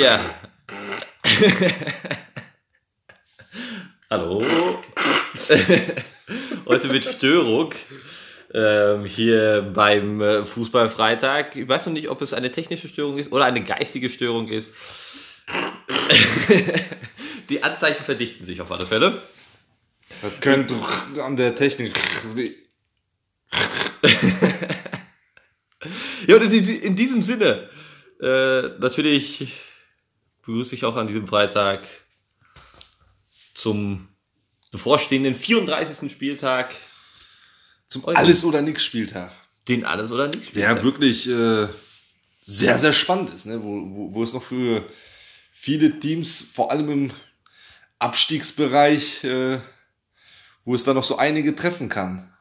Ja. Hallo. Heute mit Störung. Ähm, hier beim äh, Fußballfreitag. Ich weiß noch nicht, ob es eine technische Störung ist oder eine geistige Störung ist. Die Anzeichen verdichten sich auf alle Fälle. Das könnte an der Technik. Ja, und in, in diesem Sinne, äh, natürlich begrüße ich auch an diesem Freitag zum bevorstehenden 34. Spieltag Zum Alles- oder Nix-Spieltag. den Alles- oder nichts Spieltag. Der wirklich äh, sehr, sehr spannend ist, ne? wo, wo, wo es noch für viele Teams, vor allem im Abstiegsbereich, äh, wo es da noch so einige treffen kann.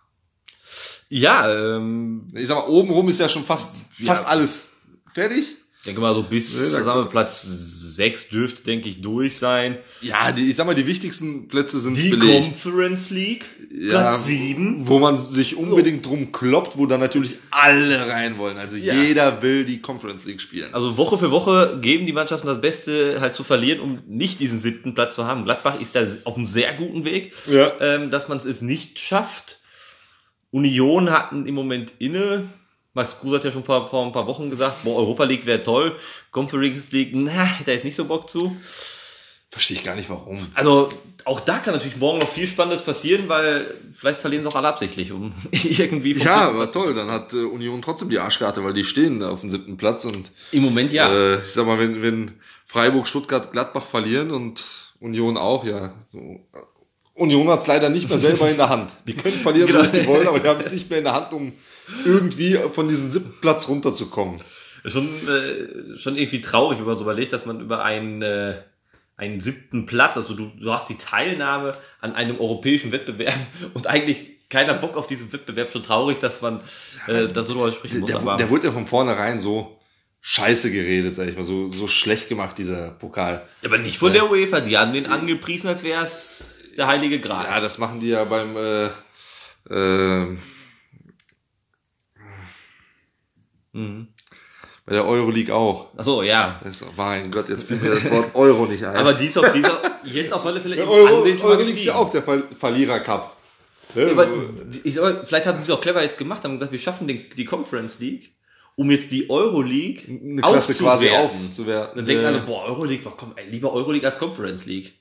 Ja, ähm, Ich sag mal, obenrum ist ja schon fast, Ja. fast alles fertig. Ich denke mal so bis da- sagen wir, Platz 6 dürfte, denke ich, durch sein. Ja, die, ich sag mal, die wichtigsten Plätze sind Die belegt. Conference League, Ja, Platz 7. Wo man sich unbedingt drum kloppt, wo dann natürlich alle rein wollen. Also Ja. jeder will die Conference League spielen. Also Woche für Woche geben die Mannschaften das Beste halt zu verlieren, um nicht diesen siebten Platz zu haben. Gladbach ist da auf einem sehr guten Weg, Ja. ähm, dass man es nicht schafft. Union hatten im Moment inne. Max Kruse hat ja schon vor, vor ein paar Wochen gesagt, boah, Europa League wäre toll. Conference League, na, da ist nicht so Bock zu. Verstehe ich gar nicht warum. Also auch da kann natürlich morgen noch viel Spannendes passieren, weil vielleicht verlieren sie auch alle absichtlich, um irgendwie Ja, aber toll, dann hat äh, Union trotzdem die Arschkarte, weil die stehen auf dem siebten Platz und Im Moment ja. äh, ich sag mal, wenn, wenn Freiburg, Stuttgart, Gladbach verlieren und Union auch, ja. So. Union hat es leider nicht mehr selber in der Hand. Die können verlieren, Genau. so die wollen, aber die haben es nicht mehr in der Hand, um irgendwie von diesem siebten Platz runterzukommen. Schon, äh, schon irgendwie traurig, wenn man so überlegt, dass man über einen, äh, einen siebten Platz, also du, du hast die Teilnahme an einem europäischen Wettbewerb und eigentlich keiner Bock auf diesen Wettbewerb. Schon traurig, dass man äh, da so drüber sprechen muss. Der, aber der wurde ja von vornherein so scheiße geredet, sag ich mal, so, so schlecht gemacht, dieser Pokal. aber nicht von der UEFA. Die haben den angepriesen, als wäre es der heilige Gral. Ja, das machen die ja beim äh, äh, Mhm. bei der Euroleague auch. Ach so, ja. Das, mein Gott, jetzt fiel mir das Wort Euro nicht ein. Aber dies auf dieser, jetzt auf alle Fälle der im Euro, Ansehen schon Euroleague ist ja auch der Ver Verlierer Cup. Ja, aber ich vielleicht haben sie es auch clever jetzt gemacht, haben gesagt, wir schaffen den, die Conference League, um jetzt die Euroleague eine Klasse quasi aufzuwerten. Dann denken alle, boah, Euroleague, boah, komm, ey, lieber Euroleague als Conference League.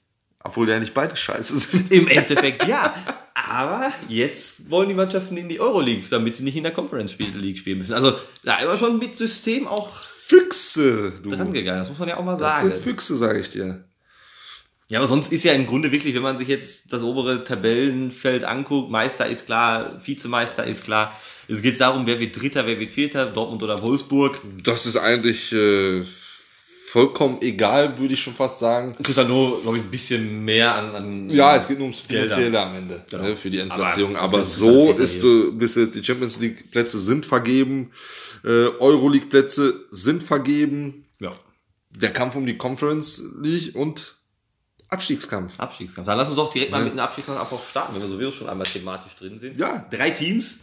Obwohl ja nicht beide scheiße sind. Im Endeffekt ja. Aber jetzt wollen die Mannschaften in die Euroleague, damit sie nicht in der Conference League spielen müssen. Also da man schon mit System auch Füchse, du. dran gegangen, das muss man ja auch mal Das sagen. sind Füchse, sage ich dir. Ja, aber sonst ist ja im Grunde wirklich, wenn man sich jetzt das obere Tabellenfeld anguckt, Meister ist klar, Vizemeister ist klar. Es geht darum, wer wird Dritter, wer wird Vierter, Dortmund oder Wolfsburg. Das ist eigentlich äh, vollkommen egal, würde ich schon fast sagen. Du kriegst halt nur, glaube ich, ein bisschen mehr an, an Ja, es geht nur ums Gelder. Finanzielle am Ende Genau. ne, für die Endplatzierung. Aber Aber, so halt ist du, bis jetzt die Champions League Plätze sind vergeben, äh, Euroleague Plätze sind vergeben, ja, der Kampf um die Conference League und Abstiegskampf. Abstiegskampf. Dann lass uns doch direkt mal mit einem Abstiegskampf auch starten, wenn wir sowieso schon einmal thematisch drin sind. Ja. Drei Teams,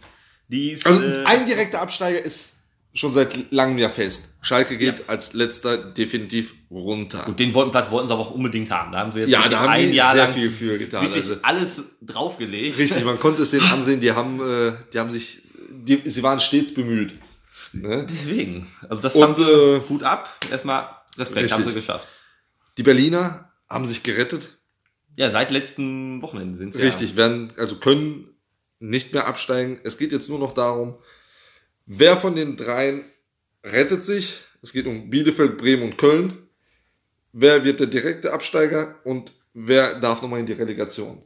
die Also äh, ein direkter Absteiger ist schon seit langem ja fest. Schalke geht als letzter definitiv runter. Gut, den wollten Platz wollten sie aber auch unbedingt haben. Da haben sie jetzt Ja, da haben ein Jahr sehr lang viel für getan, Wirklich also- alles draufgelegt. Richtig, man konnte es denen ansehen, die haben, äh, die haben sich, die, sie waren stets bemüht. Ne? Deswegen. Also das Und, haben sie äh, gut ab. Erstmal Respekt richtig. haben sie geschafft. Die Berliner haben sich gerettet. Ja, seit letzten Wochenende sind sie Richtig, werden, also können nicht mehr absteigen. Es geht jetzt nur noch darum, wer von den dreien rettet sich. Es geht um Bielefeld, Bremen und Köln. Wer wird der direkte Absteiger und wer darf nochmal in die Relegation?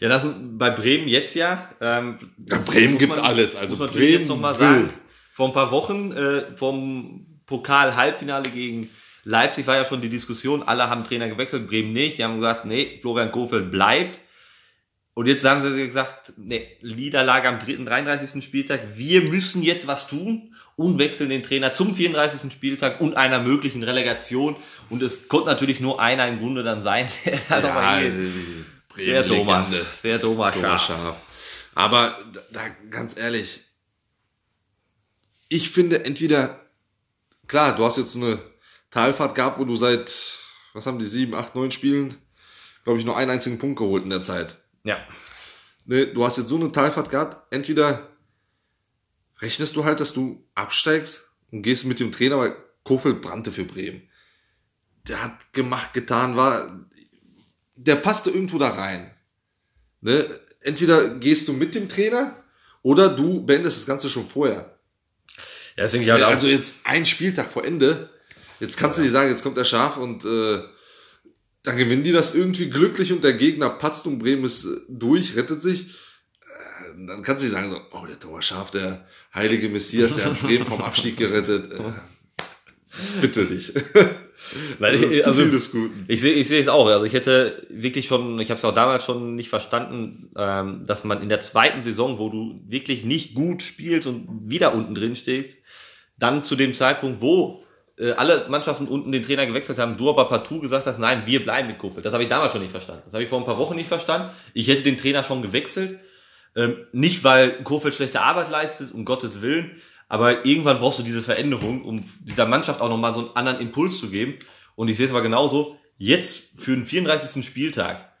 Ja, das bei Bremen jetzt ja. Ähm, Ja, Bremen muss gibt alles. Also muss man Bremen jetzt noch mal will. sagen. Vor ein paar Wochen äh, vom Pokal-Halbfinale gegen Leipzig war ja schon die Diskussion. Alle haben Trainer gewechselt, Bremen nicht. Die haben gesagt, nee, Florian Kofeld bleibt. Und jetzt haben sie gesagt, nee, Niederlage am dritten, 33. Spieltag. Wir müssen jetzt was tun und wechseln den Trainer zum 34. Spieltag und einer möglichen Relegation. Und es konnte natürlich nur einer im Grunde dann sein. Mal hier- der Thomas. Der Thomas Thomas. Schaaf. Aber da, ganz ehrlich, ich finde entweder, klar, du hast jetzt eine Talfahrt gab, wo du seit, was haben die, sieben, acht, neun Spielen, glaube ich, nur einen einzigen Punkt geholt in der Zeit. Ja. Ne, du hast jetzt so eine Talfahrt gehabt, entweder rechnest du halt, dass du absteigst und gehst mit dem Trainer, weil Kofeld brannte für Bremen. Der hat gemacht, getan, war, der passte irgendwo da rein. Ne? Entweder gehst du mit dem Trainer oder du beendest das Ganze schon vorher. Ja, deswegen ja, Ja, also jetzt ein Spieltag vor Ende, jetzt kannst du nicht sagen, jetzt kommt der Schaf und äh, dann gewinnen die das irgendwie glücklich und der Gegner patzt und Bremen ist äh, durch, rettet sich. Dann kannst du nicht sagen, so, oh, der Thomas Schaf, der heilige Messias, der hat Bremen vom Abstieg gerettet. Äh, bitte Das ist ich, also, viel des Guten. ich sehe ich sehe es auch. Also ich hätte wirklich schon, ich habe es auch damals schon nicht verstanden, ähm, dass man in der zweiten Saison, wo du wirklich nicht gut spielst und wieder unten drin stehst, dann zu dem Zeitpunkt, wo äh, alle Mannschaften unten den Trainer gewechselt haben, du aber partout gesagt hast, nein, wir bleiben mit Kofeld. Das habe ich damals schon nicht verstanden. Das habe ich vor ein paar Wochen nicht verstanden. Ich hätte den Trainer schon gewechselt. Ähm, nicht, weil Kofeld schlechte Arbeit leistet, um Gottes Willen, aber irgendwann brauchst du diese Veränderung, um dieser Mannschaft auch nochmal so einen anderen Impuls zu geben. Und ich sehe es aber genauso, jetzt für den 34. Spieltag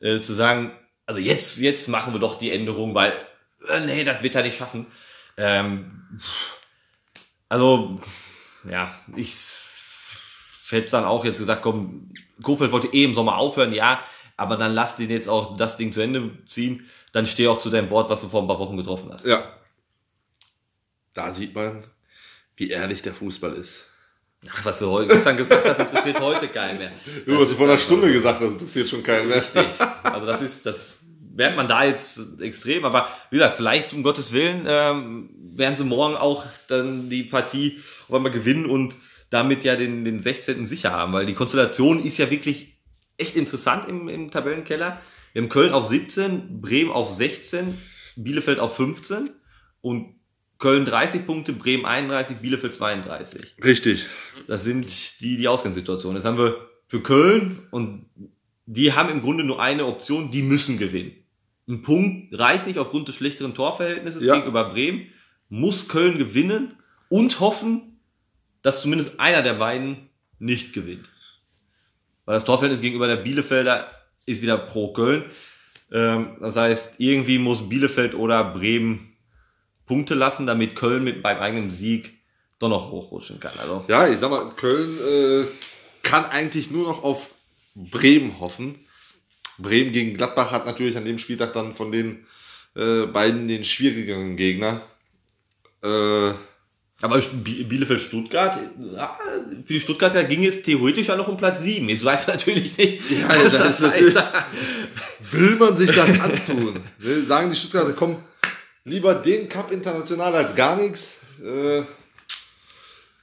äh, zu sagen, also jetzt, jetzt machen wir doch die Änderung, weil, äh, nee, das wird er nicht schaffen. Ähm, also, ja, ich hätte dann auch jetzt gesagt, komm, Kofeld wollte eh im Sommer aufhören, ja, aber dann lass den jetzt auch das Ding zu Ende ziehen, dann steh auch zu deinem Wort, was du vor ein paar Wochen getroffen hast. Ja. Da sieht man, wie ehrlich der Fußball ist. Ach, was du heute gestern gesagt hast, interessiert heute keinen mehr. Du, Das ist vor einer Stunde gesagt hast, interessiert schon keinen mehr. Richtig. Also das ist, das merkt man da jetzt extrem, aber wie gesagt, vielleicht um Gottes Willen ähm, werden sie morgen auch dann die Partie auf einmal gewinnen und damit ja den, den 16. sicher haben, weil die Konstellation ist ja wirklich echt interessant im, im Tabellenkeller. Wir haben Köln auf 17, Bremen auf 16, Bielefeld auf 15 und Köln 30 Punkte, Bremen 31, Bielefeld 32. Richtig. Das sind die, die Ausgangssituationen. Jetzt haben wir für Köln und die haben im Grunde nur eine Option, die müssen gewinnen. Ein Punkt reicht nicht aufgrund des schlechteren Torverhältnisses Ja. gegenüber Bremen. Muss Köln gewinnen und hoffen, dass zumindest einer der beiden nicht gewinnt. Weil das Torverhältnis gegenüber der Bielefelder ist wieder pro Köln. Ähm, das heißt, irgendwie muss Bielefeld oder Bremen Punkte lassen, damit Köln mit beim eigenen Sieg doch noch hochrutschen kann. Also Ja, ich sag mal, Köln äh, kann eigentlich nur noch auf Bremen hoffen. Bremen gegen Gladbach hat natürlich an dem Spieltag dann von den äh, beiden den schwierigeren Gegner. Äh, Aber Bi- Bielefeld-Stuttgart, für die Stuttgarter ging es theoretisch ja noch um Platz 7. Jetzt weiß man natürlich nicht. Ja, das ist natürlich- will man sich das antun? Ne, Sagen die Stuttgarter, komm, lieber den Cup international als gar nichts. Äh,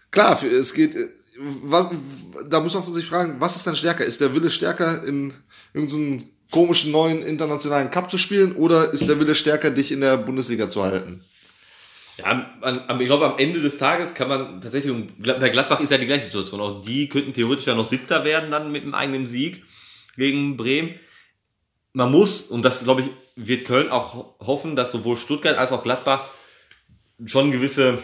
klar, für, es geht, äh, was, da muss man sich fragen, was ist dann stärker? Ist der Wille stärker, in irgendeinem komischen neuen internationalen Cup zu spielen oder ist der Wille stärker, dich in der Bundesliga zu halten? Ja, am, ich glaube, am Ende des Tages kann man tatsächlich, bei Gladbach ist ja die gleiche Situation. Auch die könnten theoretisch ja noch Siebter werden dann mit einem eigenen Sieg gegen Bremen. Man muss, und das glaube ich, wird Köln auch ho- hoffen, dass sowohl Stuttgart als auch Gladbach schon gewisse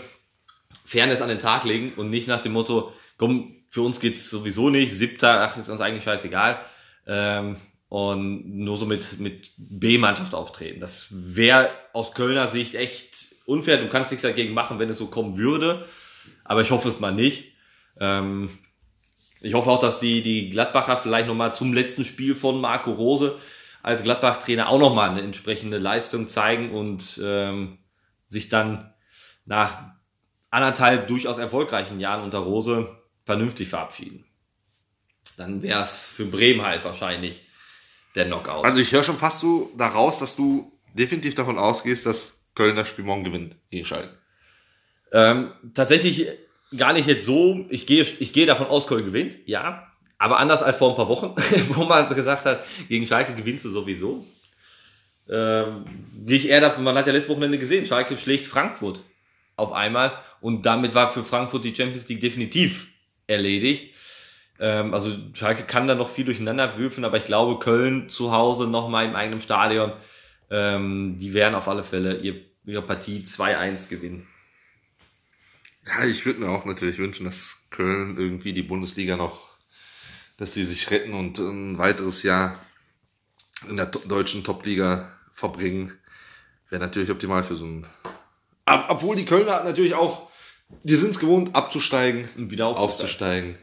Fairness an den Tag legen und nicht nach dem Motto, komm, für uns geht's sowieso nicht, Siebter, ach, ist uns eigentlich scheißegal. Ähm, und nur so mit, mit B-Mannschaft auftreten. Das wäre aus Kölner Sicht echt unfair. Du kannst nichts dagegen machen, wenn es so kommen würde. Aber ich hoffe es mal nicht. Ähm, ich hoffe auch, dass die, die Gladbacher vielleicht nochmal zum letzten Spiel von Marco Rose als Gladbach-Trainer auch nochmal eine entsprechende Leistung zeigen und ähm, sich dann nach anderthalb durchaus erfolgreichen Jahren unter Rose vernünftig verabschieden. Dann wäre es für Bremen halt wahrscheinlich der Knockout. Also ich höre schon fast so daraus, dass du definitiv davon ausgehst, dass Köln das Spiel morgen gewinnt gegen Schalke. Ähm, tatsächlich gar nicht jetzt so. Ich gehe, ich gehe davon aus, Köln gewinnt, ja. Aber anders als vor ein paar Wochen, wo man gesagt hat, gegen Schalke gewinnst du sowieso. Ähm, gehe ich eher davon, man hat ja letztes Wochenende gesehen, Schalke schlägt Frankfurt auf einmal und damit war für Frankfurt die Champions League definitiv erledigt. Ähm, also Schalke kann da noch viel durcheinander würfeln, aber ich glaube, Köln zu Hause nochmal im eigenen Stadion, ähm, die werden auf alle Fälle ihr, ihre Partie 2-1 gewinnen. Ja, ich würde mir auch natürlich wünschen, dass Köln irgendwie die Bundesliga noch, dass die sich retten und ein weiteres Jahr in der deutschen Topliga verbringen. Wäre natürlich optimal für so ein. obwohl die Kölner natürlich auch, die sind es gewohnt, abzusteigen und wieder aufzusteigen.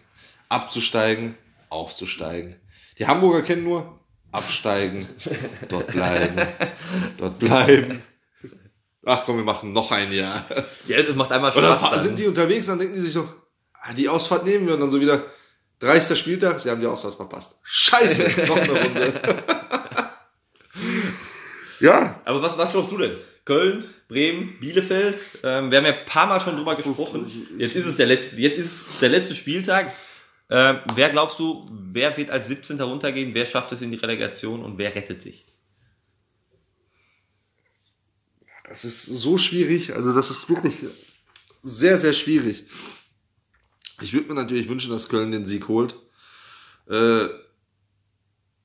Abzusteigen, aufzusteigen. Die Hamburger kennen nur absteigen, dort bleiben, dort bleiben. Ach komm, wir machen noch ein Jahr. Ja, das macht einmal Spaß. Oder dann. sind die unterwegs, dann denken die sich so, ah, die Ausfahrt nehmen wir und dann so wieder 30. Spieltag, sie haben die Ausfahrt verpasst. Scheiße, noch eine Runde. ja. Aber was, was glaubst du denn? Köln, Bremen, Bielefeld. Ähm, wir haben ja ein paar Mal schon drüber gesprochen. Jetzt ist es der letzte, jetzt ist es der letzte Spieltag. Ähm, wer glaubst du, wer wird als 17. runtergehen? Wer schafft es in die Relegation und wer rettet sich? Das ist so schwierig. Also das ist wirklich sehr, sehr schwierig. Ich würde mir natürlich wünschen, dass Köln den Sieg holt. Äh,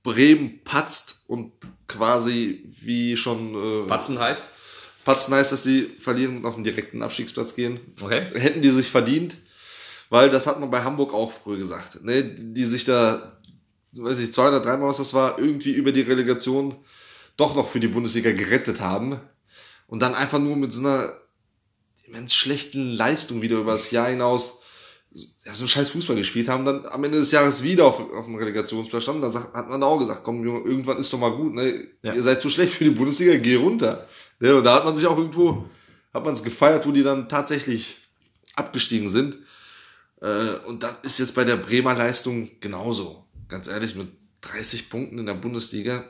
Bremen patzt und quasi wie schon... Äh, Patzen heißt? Patzen heißt, dass sie verlieren und auf den direkten Abstiegsplatz gehen. Okay. Hätten die sich verdient, weil das hat man bei Hamburg auch früher gesagt. Ne? Die sich da, weiß ich, zwei oder dreimal, was das war, irgendwie über die Relegation doch noch für die Bundesliga gerettet haben und dann einfach nur mit so einer immens schlechten Leistung wieder über das Jahr hinaus ja, so ein scheiß Fußball gespielt haben, dann am Ende des Jahres wieder auf, auf dem Relegationsplatz standen, da hat man auch gesagt, komm Junge, irgendwann ist doch mal gut, ne? Ja. ihr seid zu schlecht für die Bundesliga, geh runter. Ja, und da hat man sich auch irgendwo, hat man es gefeiert, wo die dann tatsächlich abgestiegen sind. Äh, und das ist jetzt bei der Bremer Leistung genauso. Ganz ehrlich, mit 30 Punkten in der Bundesliga.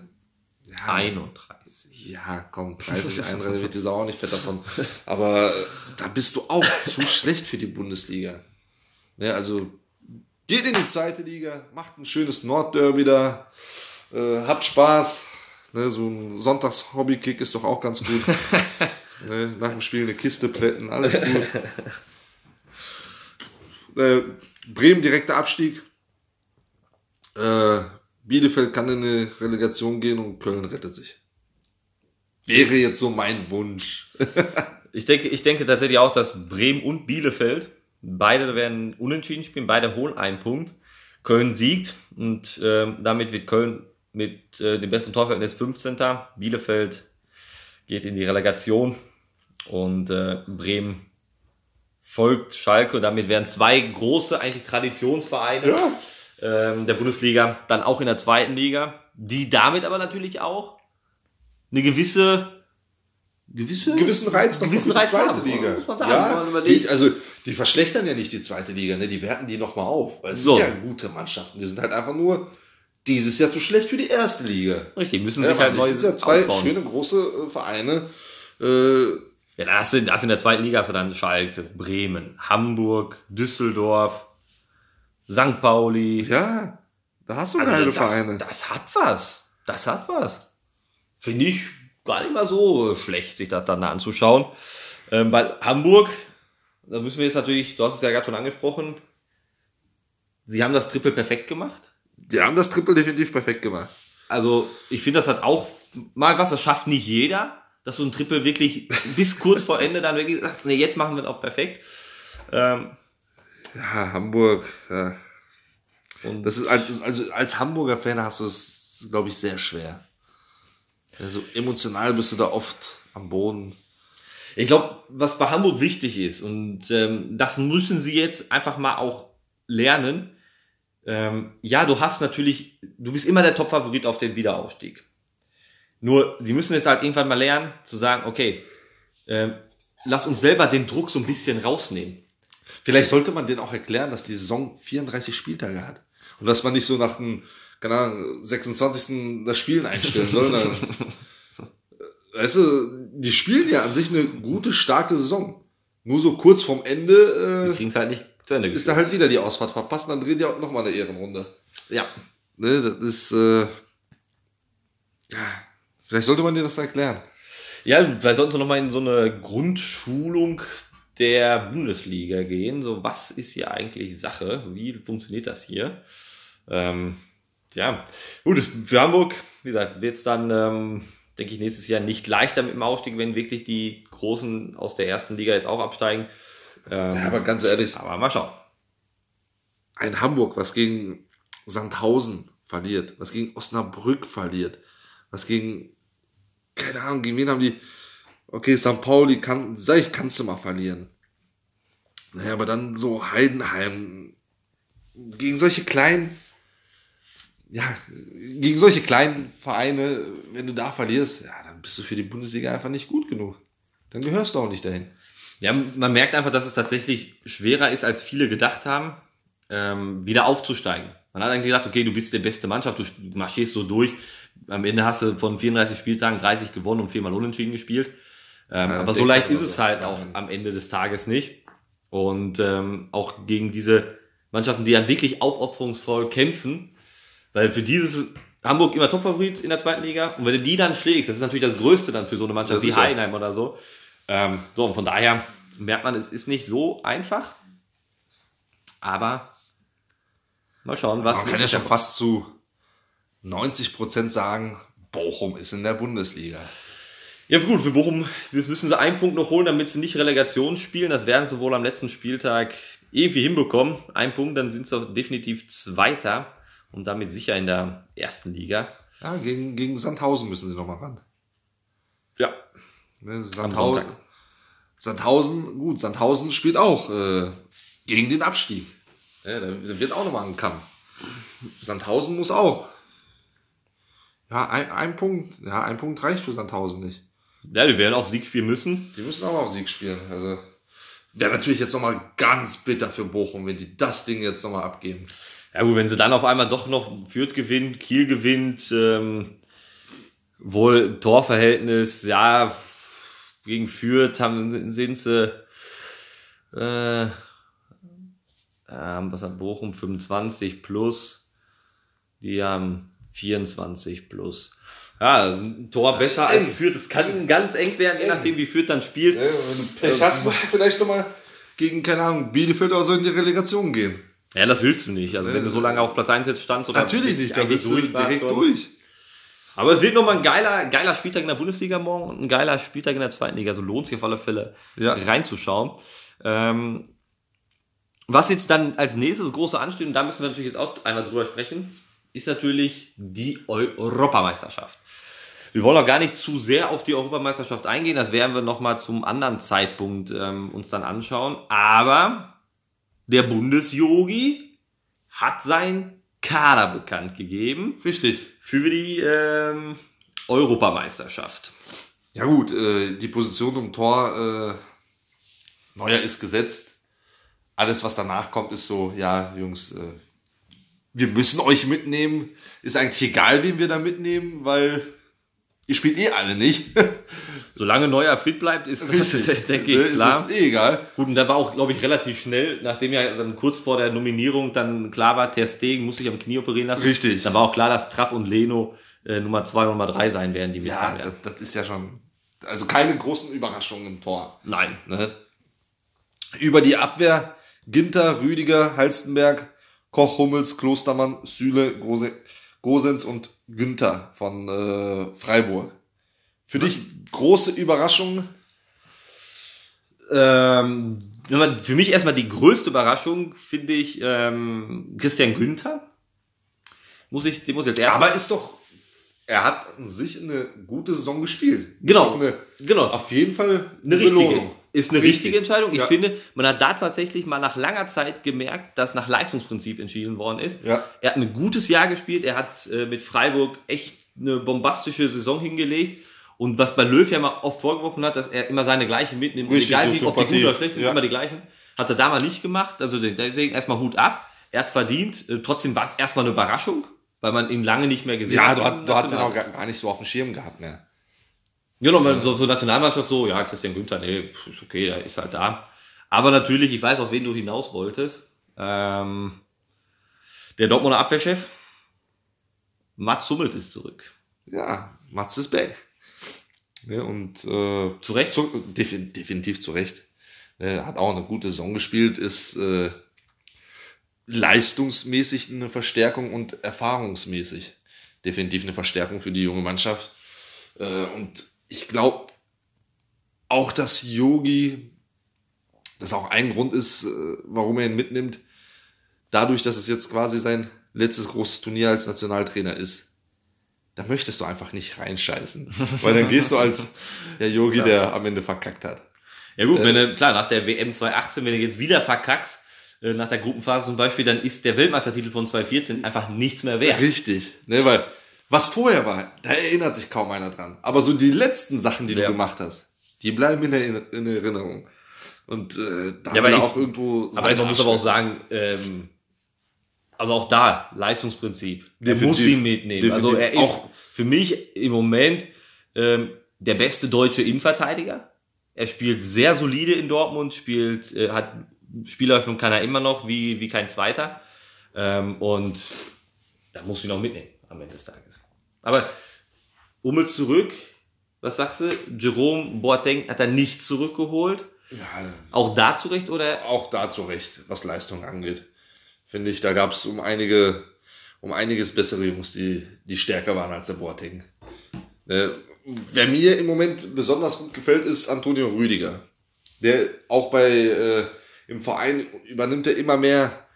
Ja, 31 ja, komm, 30 Einrennen wird die Sau auch nicht fett davon. Aber äh, da bist du auch zu schlecht für die Bundesliga. Ne, also geht in die zweite Liga, macht ein schönes Nordderby da, äh, habt Spaß. Ne, so ein Sonntags-Hobby-Kick ist doch auch ganz gut. ne, nach dem Spiel eine Kiste plätten, alles gut. Äh, Bremen direkter Abstieg. Äh, Bielefeld kann in eine Relegation gehen und Köln rettet sich. Wäre jetzt so mein Wunsch. ich denke, ich denke tatsächlich auch, dass Bremen und Bielefeld, beide werden unentschieden spielen, beide holen einen Punkt. Köln siegt und äh, damit wird Köln mit äh, dem besten Torverhältnis 15. Bielefeld geht in die Relegation und äh, Bremen folgt Schalke. Damit werden zwei große eigentlich Traditionsvereine ja. ähm, der Bundesliga dann auch in der zweiten Liga, die damit aber natürlich auch eine gewisse gewisse gewissen Reiz noch gewissen Reiz zweite haben, Liga. Ja, die, also die verschlechtern ja nicht die zweite Liga, ne? Die werten die noch mal auf. Weil es so. sind ja gute Mannschaften. Die sind halt einfach nur dieses Jahr zu schlecht für die erste Liga. Richtig, müssen ja, sich halt neu sind ja zwei aufbauen. schöne große äh, Vereine. Äh, ja, da hast du, da hast du in der zweiten Liga hast du dann Schalke, Bremen, Hamburg, Düsseldorf, St. Pauli. Ja, da hast du also geile das, Vereine. Das hat was. Das hat was finde ich gar nicht mal so schlecht, sich das dann anzuschauen. Ähm, weil Hamburg, da müssen wir jetzt natürlich, du hast es ja gerade schon angesprochen, sie haben das Triple perfekt gemacht. Die haben das Triple definitiv perfekt gemacht. Also ich finde, das hat auch mal was, das schafft nicht jeder, dass so ein Triple wirklich bis kurz vor Ende dann wirklich sagt, nee, jetzt machen wir es auch perfekt. Ähm, ja, Hamburg, ja. Und das ist als, also als Hamburger Fan hast du es, glaube ich, sehr schwer. Also emotional bist du da oft am Boden. Ich glaube, was bei Hamburg wichtig ist, und ähm, das müssen sie jetzt einfach mal auch lernen. Ähm, ja, du hast natürlich, du bist immer der Top-Favorit auf den Wiederaufstieg. Nur, die müssen jetzt halt irgendwann mal lernen, zu sagen, okay, ähm, lass uns selber den Druck so ein bisschen rausnehmen. Vielleicht sollte man denen auch erklären, dass die Saison 34 Spieltage hat. Und dass man nicht so nach einem keine Ahnung, 26. das Spielen einstellen soll. Dann, weißt du, die spielen ja an sich eine gute, starke Saison. Nur so kurz vorm Ende äh, halt nicht zu Ende ist da halt wieder die Ausfahrt verpasst, dann drehen die auch nochmal eine Ehrenrunde. Ja. Ne, das ist, äh, vielleicht sollte man dir das erklären. Ja, vielleicht sollten wir nochmal in so eine Grundschulung der Bundesliga gehen. So, was ist hier eigentlich Sache? Wie funktioniert das hier? Ähm, ja, gut, für Hamburg, wie gesagt, wird es dann, ähm, denke ich, nächstes Jahr nicht leichter mit dem Aufstieg, wenn wirklich die Großen aus der ersten Liga jetzt auch absteigen. Ähm, Ja, aber ganz ehrlich, aber mal schauen. ein Hamburg, was gegen Sandhausen verliert, was gegen Osnabrück verliert, was gegen, keine Ahnung, gegen wen haben die, okay, St. Pauli kann, sag ich, kannst du mal verlieren. Naja, aber dann so Heidenheim, gegen solche kleinen, ja, gegen solche kleinen Vereine, wenn du da verlierst, ja, dann bist du für die Bundesliga einfach nicht gut genug. Dann gehörst du auch nicht dahin. Ja, man merkt einfach, dass es tatsächlich schwerer ist, als viele gedacht haben, ähm, wieder aufzusteigen. Man hat eigentlich gedacht, okay, du bist die beste Mannschaft, du marschierst so durch. Am Ende hast du von 34 Spieltagen 30 gewonnen und viermal unentschieden gespielt. Ähm, Ja, aber so leicht ist es halt auch am Ende des Tages nicht. Und ähm, auch gegen diese Mannschaften, die dann wirklich aufopferungsvoll kämpfen, weil für dieses Hamburg immer Topfavorit in der zweiten Liga und wenn du die dann schlägst, das ist natürlich das Größte dann für so eine Mannschaft Das wie ist ja- Heidenheim oder so. Ähm, so, und von daher merkt man, es ist nicht so einfach. Aber mal schauen, was. Man kann ja schon fast zu 90 Prozent sagen, Bochum ist in der Bundesliga. Ja, gut, für Bochum müssen sie einen Punkt noch holen, damit sie nicht Relegation spielen. Das werden sie wohl am letzten Spieltag irgendwie hinbekommen. Ein Punkt, dann sind sie definitiv Zweiter und damit sicher in der ersten Liga. Ja, gegen, gegen Sandhausen müssen sie nochmal ran. Ja. Ne. Sandhausen, Sandhausen, gut, Sandhausen spielt auch äh, gegen den Abstieg. Ja, da wird auch nochmal ein Kampf. Sandhausen muss auch. Ja, ein, ein Punkt, ja, ein Punkt reicht für Sandhausen nicht. Ja, die werden auf Sieg spielen müssen. Die müssen auch auf Sieg spielen. Also wäre natürlich jetzt nochmal ganz bitter für Bochum, wenn die das Ding jetzt nochmal abgeben. Ja gut, wenn sie dann auf einmal doch noch Fürth gewinnt, Kiel gewinnt, ähm, wohl Torverhältnis, ja, gegen Fürth haben, sind sie, äh, ähm, was hat Bochum, 25 plus, die haben 24 plus. Ja, also ein Tor besser als. Fürth. Es kann ganz eng werden, je nachdem wie Fürth dann spielt. Ja, wenn du Pech hast, musst du vielleicht nochmal gegen, keine Ahnung, Bielefeld oder so in die Relegation gehen. Ja, das willst du nicht. Also wenn du so lange auf Platz 1 jetzt standst oder Natürlich nicht, da eigentlich bist du durch warst direkt schon. durch. Aber es wird nochmal ein geiler, geiler Spieltag in der Bundesliga morgen und ein geiler Spieltag in der zweiten Liga. Also lohnt sich auf alle Fälle Ja. reinzuschauen. Ähm, was jetzt dann als nächstes große ansteht, und da müssen wir natürlich jetzt auch einmal drüber sprechen, ist natürlich die Europameisterschaft. Wir wollen auch gar nicht zu sehr auf die Europameisterschaft eingehen, das werden wir nochmal zum anderen Zeitpunkt ähm, uns dann anschauen. Aber der Bundesjogi hat sein Kader bekannt gegeben Richtig. für die ähm, Europameisterschaft. Ja gut, äh, die Position im Tor, äh, Neuer ist gesetzt. Alles, was danach kommt, ist so, ja, Jungs, äh, wir müssen euch mitnehmen. Ist eigentlich egal, wen wir da mitnehmen, weil ihr spielt eh alle nicht. Solange Neuer fit bleibt, ist das, denke Ne, ich, ist klar. das eh egal. Gut, und da war auch, glaube ich, relativ schnell, nachdem ja dann kurz vor der Nominierung dann klar war, Ter Stegen muss sich am Knie operieren lassen. Richtig. Dann war auch klar, dass Trapp und Leno äh, Nummer zwei und Nummer drei sein werden, die Ja, mitfahren das, das ist ja schon, also keine großen Überraschungen im Tor. Nein. Ne? Über die Abwehr Ginter, Rüdiger, Halstenberg, Koch, Hummels, Klostermann, Süle, Grose, Gosens und Günther von äh, Freiburg. Für dich große Überraschung? Ähm, für mich erstmal die größte Überraschung finde ich ähm, Christian Günther. Muss ich, den muss ich jetzt erst. Aber ist doch, er hat an sich eine gute Saison gespielt. Genau. Eine, genau. auf jeden Fall eine richtige, Belohnung. Ist eine Richtig. richtige Entscheidung. Ich Ja. finde, man hat da tatsächlich mal nach langer Zeit gemerkt, dass nach Leistungsprinzip entschieden worden ist. Ja. Er hat ein gutes Jahr gespielt. Er hat äh, mit Freiburg echt eine bombastische Saison hingelegt. Und was bei Löw ja mal oft vorgeworfen hat, dass er immer seine gleichen mitnimmt, Richtig, egal so wie, ob die gut oder schlecht sind, Ja. immer die gleichen. Hat er da mal nicht gemacht. Also deswegen erstmal Hut ab. Er hat's verdient. Äh, Trotzdem war es erstmal eine Überraschung, weil man ihn lange nicht mehr gesehen Ja, hat. du, hat, du hast ihn auch gar, nicht so auf dem Schirm gehabt mehr. Genau, man, so, so Nationalmannschaft so, ja, Christian Günther, nee, ist okay, der ist halt da. Aber natürlich, ich weiß, auf wen du hinaus wolltest. Ähm, der Dortmunder Abwehrchef, Mats Hummels ist zurück. Ja, Mats ist back. Ja, und äh, Zu Recht? Zu, defin, definitiv zu Recht. Er hat auch eine gute Saison gespielt, ist äh, leistungsmäßig eine Verstärkung und erfahrungsmäßig definitiv eine Verstärkung für die junge Mannschaft. Äh, und ich glaube auch, dass Yogi das auch ein Grund ist, äh, warum er ihn mitnimmt. Dadurch, dass es jetzt quasi sein letztes großes Turnier als Nationaltrainer ist. Da möchtest du einfach nicht reinscheißen. Weil dann gehst du als der Yogi, ja. der am Ende verkackt hat. Ja gut, äh, wenn du, klar, nach der WM 2018, wenn du jetzt wieder verkackst, äh, nach der Gruppenphase zum Beispiel, dann ist der Weltmeistertitel von 2014 einfach nichts mehr wert. Richtig, ne, weil was vorher war, da erinnert sich kaum einer dran. Aber so die letzten Sachen, die ja. du gemacht hast, die bleiben in, der, in Erinnerung. Und äh, da ja, aber ich, auch irgendwo. Aber man muss aber auch sagen, ähm, also auch da Leistungsprinzip. Er muss ihn mitnehmen. Definitiv. Also er ist auch für mich im Moment ähm, der beste deutsche Innenverteidiger. Er spielt sehr solide in Dortmund, spielt äh, hat Spieleröffnung kann er immer noch wie wie kein zweiter ähm, und da muss ihn auch mitnehmen am Ende des Tages. Aber Ummel zurück, was sagst du? Jerome Boateng hat er nicht zurückgeholt. Ja, auch da zurecht oder? Auch da zurecht, was Leistung angeht. Finde ich, da gab es um einige, um einiges bessere Jungs, die, die stärker waren als der Boateng. Äh, wer mir im Moment besonders gut gefällt, ist Antonio Rüdiger. Der auch bei äh, im Verein übernimmt er immer mehr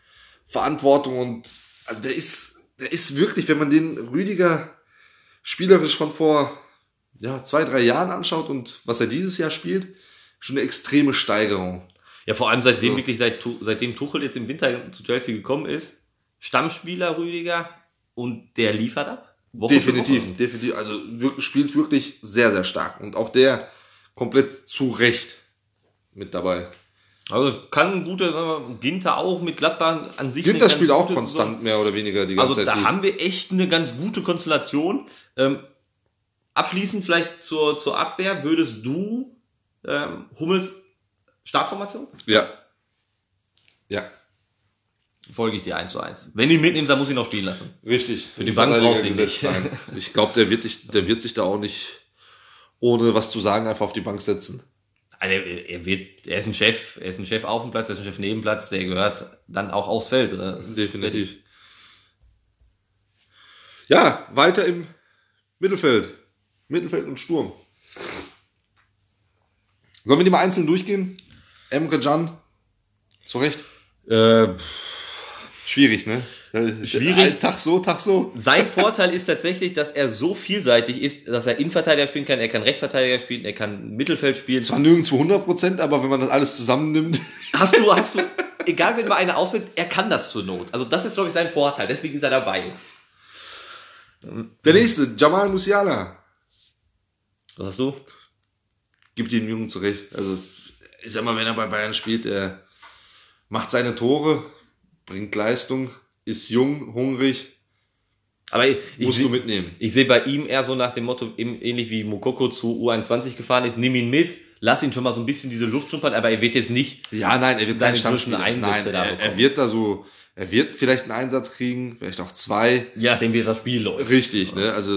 Verantwortung und also der ist, der ist wirklich, wenn man den Rüdiger spielerisch von vor ja, zwei, drei Jahren anschaut und was er dieses Jahr spielt, schon eine extreme Steigerung. Ja, vor allem seitdem so. wirklich, seit, seitdem Tuchel jetzt im Winter zu Chelsea gekommen ist, Stammspieler Rüdiger und der liefert ab. Woche definitiv, definitiv. Also wirklich, spielt wirklich sehr, sehr stark. Und auch der komplett zu Recht mit dabei. Also kann ein guter, Ginter auch mit Gladbach an sich. Ginter spielt auch konstant Saison. mehr oder weniger die ganze also Zeit. Also da haben wir echt eine ganz gute Konstellation. Ähm, abschließend vielleicht zur, zur Abwehr, würdest du ähm, Hummels Startformation? Ja. Ja. Folge ich dir eins zu eins. Wenn ihn mitnimmst, dann muss ich ihn auch spielen lassen. Richtig. Für die Bank brauchst du ihn nicht. Nein. Ich glaube, der wird, dich, der wird sich da auch nicht, ohne was zu sagen, einfach auf die Bank setzen. Also er, wird, er ist ein Chef, er ist ein Chef auf dem Platz, er ist ein Chef neben Platz, der gehört dann auch aufs Feld. Oder? Definitiv. Ja, weiter im Mittelfeld. Mittelfeld und Sturm. Sollen wir die mal einzeln durchgehen? Emre Can, zu Recht. Äh, Schwierig, ne? Schwierig. Tag so, Tag so. Sein Vorteil ist tatsächlich, dass er so vielseitig ist, dass er Innenverteidiger spielen kann, er kann Rechtsverteidiger spielen, er kann Mittelfeld spielen. Zwar nirgendwo 100 Prozent, aber wenn man das alles zusammennimmt. Hast du, hast du, egal wenn man eine auswählt, er kann das zur Not. Also das ist, glaube ich, sein Vorteil, deswegen ist er dabei. Der nächste, Jamal Musiala. Was hast du? Gibt den Jungen zurecht. Also, ich sag mal, wenn er bei Bayern spielt, er macht seine Tore, bringt Leistung, ist jung, hungrig. Aber ich, musst ich, du mitnehmen. Ich sehe bei ihm eher so nach dem Motto, ähnlich wie Mokoko zu U21 gefahren ist, nimm ihn mit, lass ihn schon mal so ein bisschen diese Luft schnuppern, aber er wird jetzt nicht. Ja, nein, er wird seine Stammspieler Einsätze nein, da er, er wird da so, er wird vielleicht einen Einsatz kriegen, vielleicht auch zwei. Ja, dem wird das Spiel läuft. Richtig, ne, also,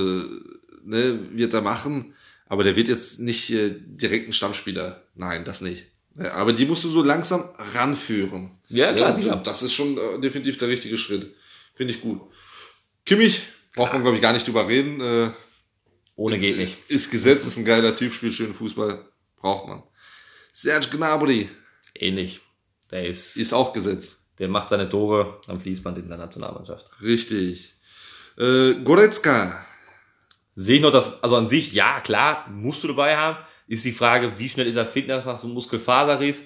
ne, wird er machen, aber der wird jetzt nicht äh, direkt ein Stammspieler. Nein, das nicht. Ja, aber die musst du so langsam ranführen. Ja, klar. Ja, das ist schon äh, definitiv der richtige Schritt. Finde ich gut. Kimmich, braucht man, glaube ich, gar nicht drüber reden. Äh, Ohne geht nicht. Ist Gesetz, ist ein geiler Typ, spielt schön Fußball. Braucht man. Serge Gnabry. Ähnlich. Der ist, ist auch gesetzt. Der macht seine Tore am Fließband in der Nationalmannschaft. Richtig. Äh, Goretzka. Sehe ich noch das, also an sich, ja, klar, musst du dabei haben. Ist die Frage, wie schnell ist er fit nach so einem Muskelfaserriss?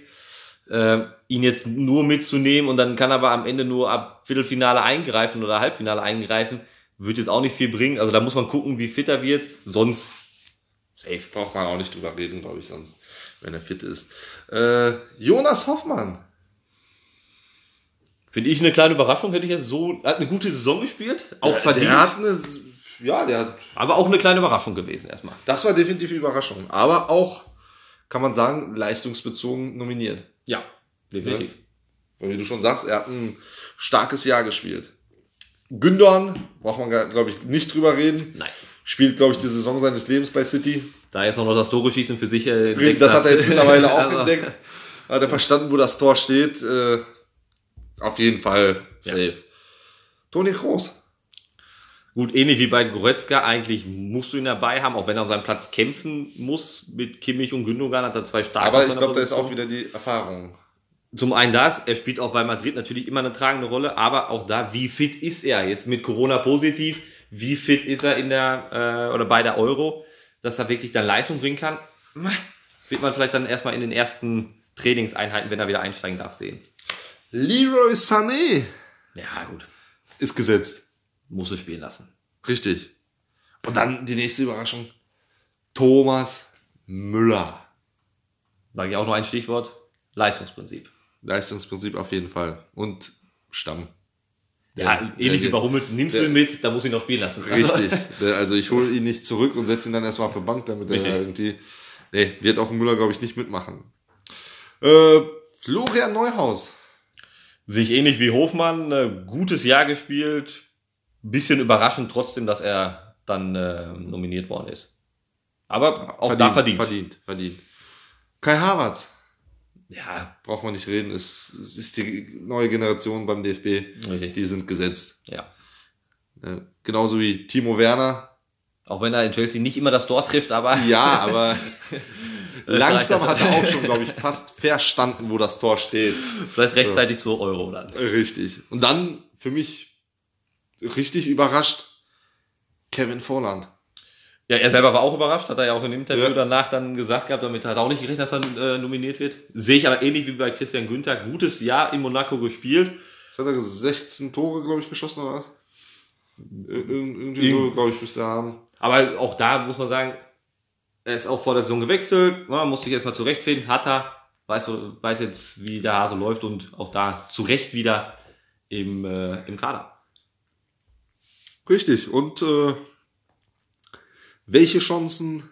äh, ihn jetzt nur mitzunehmen und dann kann aber am Ende nur ab Viertelfinale eingreifen oder Halbfinale eingreifen, wird jetzt auch nicht viel bringen. Also da muss man gucken, wie fit er wird. Sonst safe. Braucht man auch nicht drüber reden, glaube ich, sonst, wenn er fit ist. Äh, Jonas Hoffmann. Finde ich eine kleine Überraschung, hätte ich jetzt so, hat eine gute Saison gespielt, auch der, verdient. Der hat eine, ja, der hat. Aber auch eine kleine Überraschung gewesen erstmal. Das war definitiv eine Überraschung. Aber auch, kann man sagen, leistungsbezogen nominiert. Ja, definitiv. Ja. Weil wie du schon sagst, er hat ein starkes Jahr gespielt. Gündorn, braucht man, glaube ich, nicht drüber reden. Nein. Spielt, glaube ich, die Saison seines Lebens bei City. Da jetzt auch noch das Tore schießen für sich äh, entdeckt Das hat er jetzt mittlerweile auch also. entdeckt. Hat er verstanden, wo das Tor steht. Äh, auf jeden Fall safe. Ja. Toni Kroos. Gut, ähnlich wie bei Goretzka, eigentlich musst du ihn dabei haben, auch wenn er auf seinem Platz kämpfen muss. Mit Kimmich und Gündogan hat er zwei starke. Aber ich glaube, da ist auch wieder die Erfahrung zum einen das, er spielt auch bei Madrid natürlich immer eine tragende Rolle, aber auch da, wie fit ist er jetzt mit Corona positiv? Wie fit ist er in der äh, oder bei der Euro, dass er wirklich dann Leistung bringen kann? Wird man vielleicht dann erstmal in den ersten Trainingseinheiten, wenn er wieder einsteigen darf, sehen. Leroy Sané Ja, gut. ist gesetzt. Muss es spielen lassen. Richtig. Und dann die nächste Überraschung. Thomas Müller. Sage ich auch noch ein Stichwort. Leistungsprinzip. Leistungsprinzip auf jeden Fall. Und Stamm. Ja, Der- ähnlich der- wie bei Hummels, nimmst du ihn mit, dann muss ich ihn noch spielen lassen. Also- Richtig. Also ich hole ihn nicht zurück und setze ihn dann erstmal auf die Bank, damit Richtig. er irgendwie. Nee, wird auch Müller, glaube ich, nicht mitmachen. Äh, Florian Neuhaus. Sich ähnlich wie Hofmann, äh, gutes Jahr gespielt. Bisschen überraschend trotzdem, dass er dann äh, nominiert worden ist. Aber auch da verdient. Verdient, verdient. Kai Havertz. Ja, Braucht man nicht reden. Es, es ist die neue Generation beim DFB. richtig. Die sind gesetzt. Ja. Äh, genauso wie Timo Werner. Auch wenn er in Chelsea nicht immer das Tor trifft, aber Ja, aber langsam hat er auch schon, glaube ich, fast verstanden, wo das Tor steht. vielleicht rechtzeitig zur Euro dann. Richtig. Und dann für mich richtig überrascht Kevin Volland. Ja, er selber war auch überrascht, hat er ja auch in dem Interview Ja. danach dann gesagt gehabt, damit hat er auch nicht gerechnet, dass er äh, nominiert wird. Sehe ich aber ähnlich wie bei Christian Günther, gutes Jahr in Monaco gespielt. Hat er 16 Tore, glaube ich, geschossen oder was? Ir- ir- Irgendwie Irgend- so, glaube ich, müsste er haben. Aber auch da muss man sagen, er ist auch vor der Saison gewechselt, man muss sich erstmal zurechtfinden, hat er, weiß, weiß jetzt, wie der Hase läuft und auch da zurecht wieder im, äh, im Kader. Richtig. Und äh, welche Chancen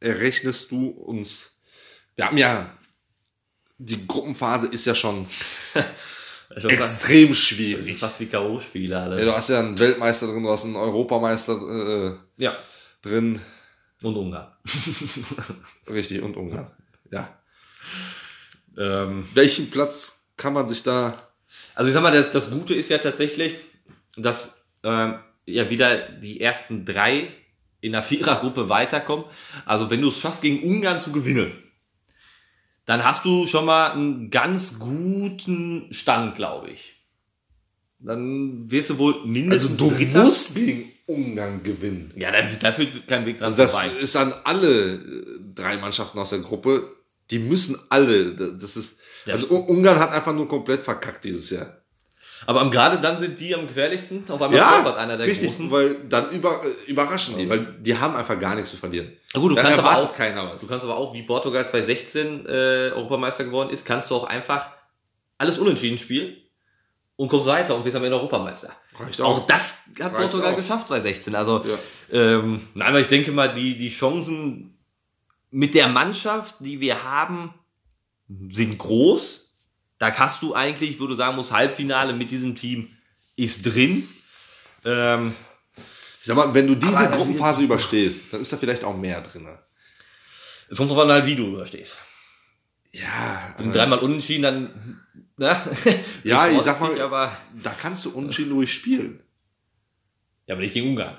errechnest du uns? Wir haben ja, die Gruppenphase ist ja schon extrem schwierig. fast wie K.O.-Spieler Ja, alle. du hast ja einen Weltmeister drin, du hast einen Europameister äh, Ja. drin. Und Ungarn. Richtig, und Ungarn. Ja. Ähm, Welchen Platz kann man sich da Also ich sag mal, das, das Gute ist ja tatsächlich, dass ähm, ja wieder die ersten drei in der Vierergruppe weiterkommen. Also wenn du es schaffst, gegen Ungarn zu gewinnen, dann hast du schon mal einen ganz guten Stand, glaube ich. Dann wirst du wohl Also mindestens du Dritter. musst gegen Ungarn gewinnen. Ja, da, da führt kein Weg dran Also das vorbei. ist an alle äh, drei Mannschaften aus der Gruppe. Die müssen alle. Das ist. Ja. Also Ungarn hat einfach nur komplett verkackt dieses Jahr. Aber am- gerade dann sind die am gefährlichsten. Auf einmal Ja, einer der richtig, Großen. weil dann über, äh, überraschen die, weil die haben einfach gar nichts zu verlieren. Na gut, du Dann kannst aber auch, keiner was. Du kannst aber auch, wie Portugal 2016 äh, Europameister geworden ist, kannst du auch einfach alles unentschieden spielen und kommst weiter und wirst am Ende Europameister. Reicht Auch das hat Reicht Portugal auch. geschafft 2016. Also, Ja. ähm, nein, aber ich denke mal, die, die Chancen mit der Mannschaft, die wir haben, sind groß. Da hast du eigentlich, du sagen musst, Halbfinale mit diesem Team ist drin. Ähm, Ich sag mal, wenn du diese Gruppenphase überstehst, dann ist da vielleicht auch mehr drin. es kommt drauf an, halt, wie du überstehst. Ja, Wenn du dreimal unentschieden, dann, na, Ja, ich sag mal- aber, da kannst du unentschieden durchspielen. ja, aber nicht gegen Ungarn.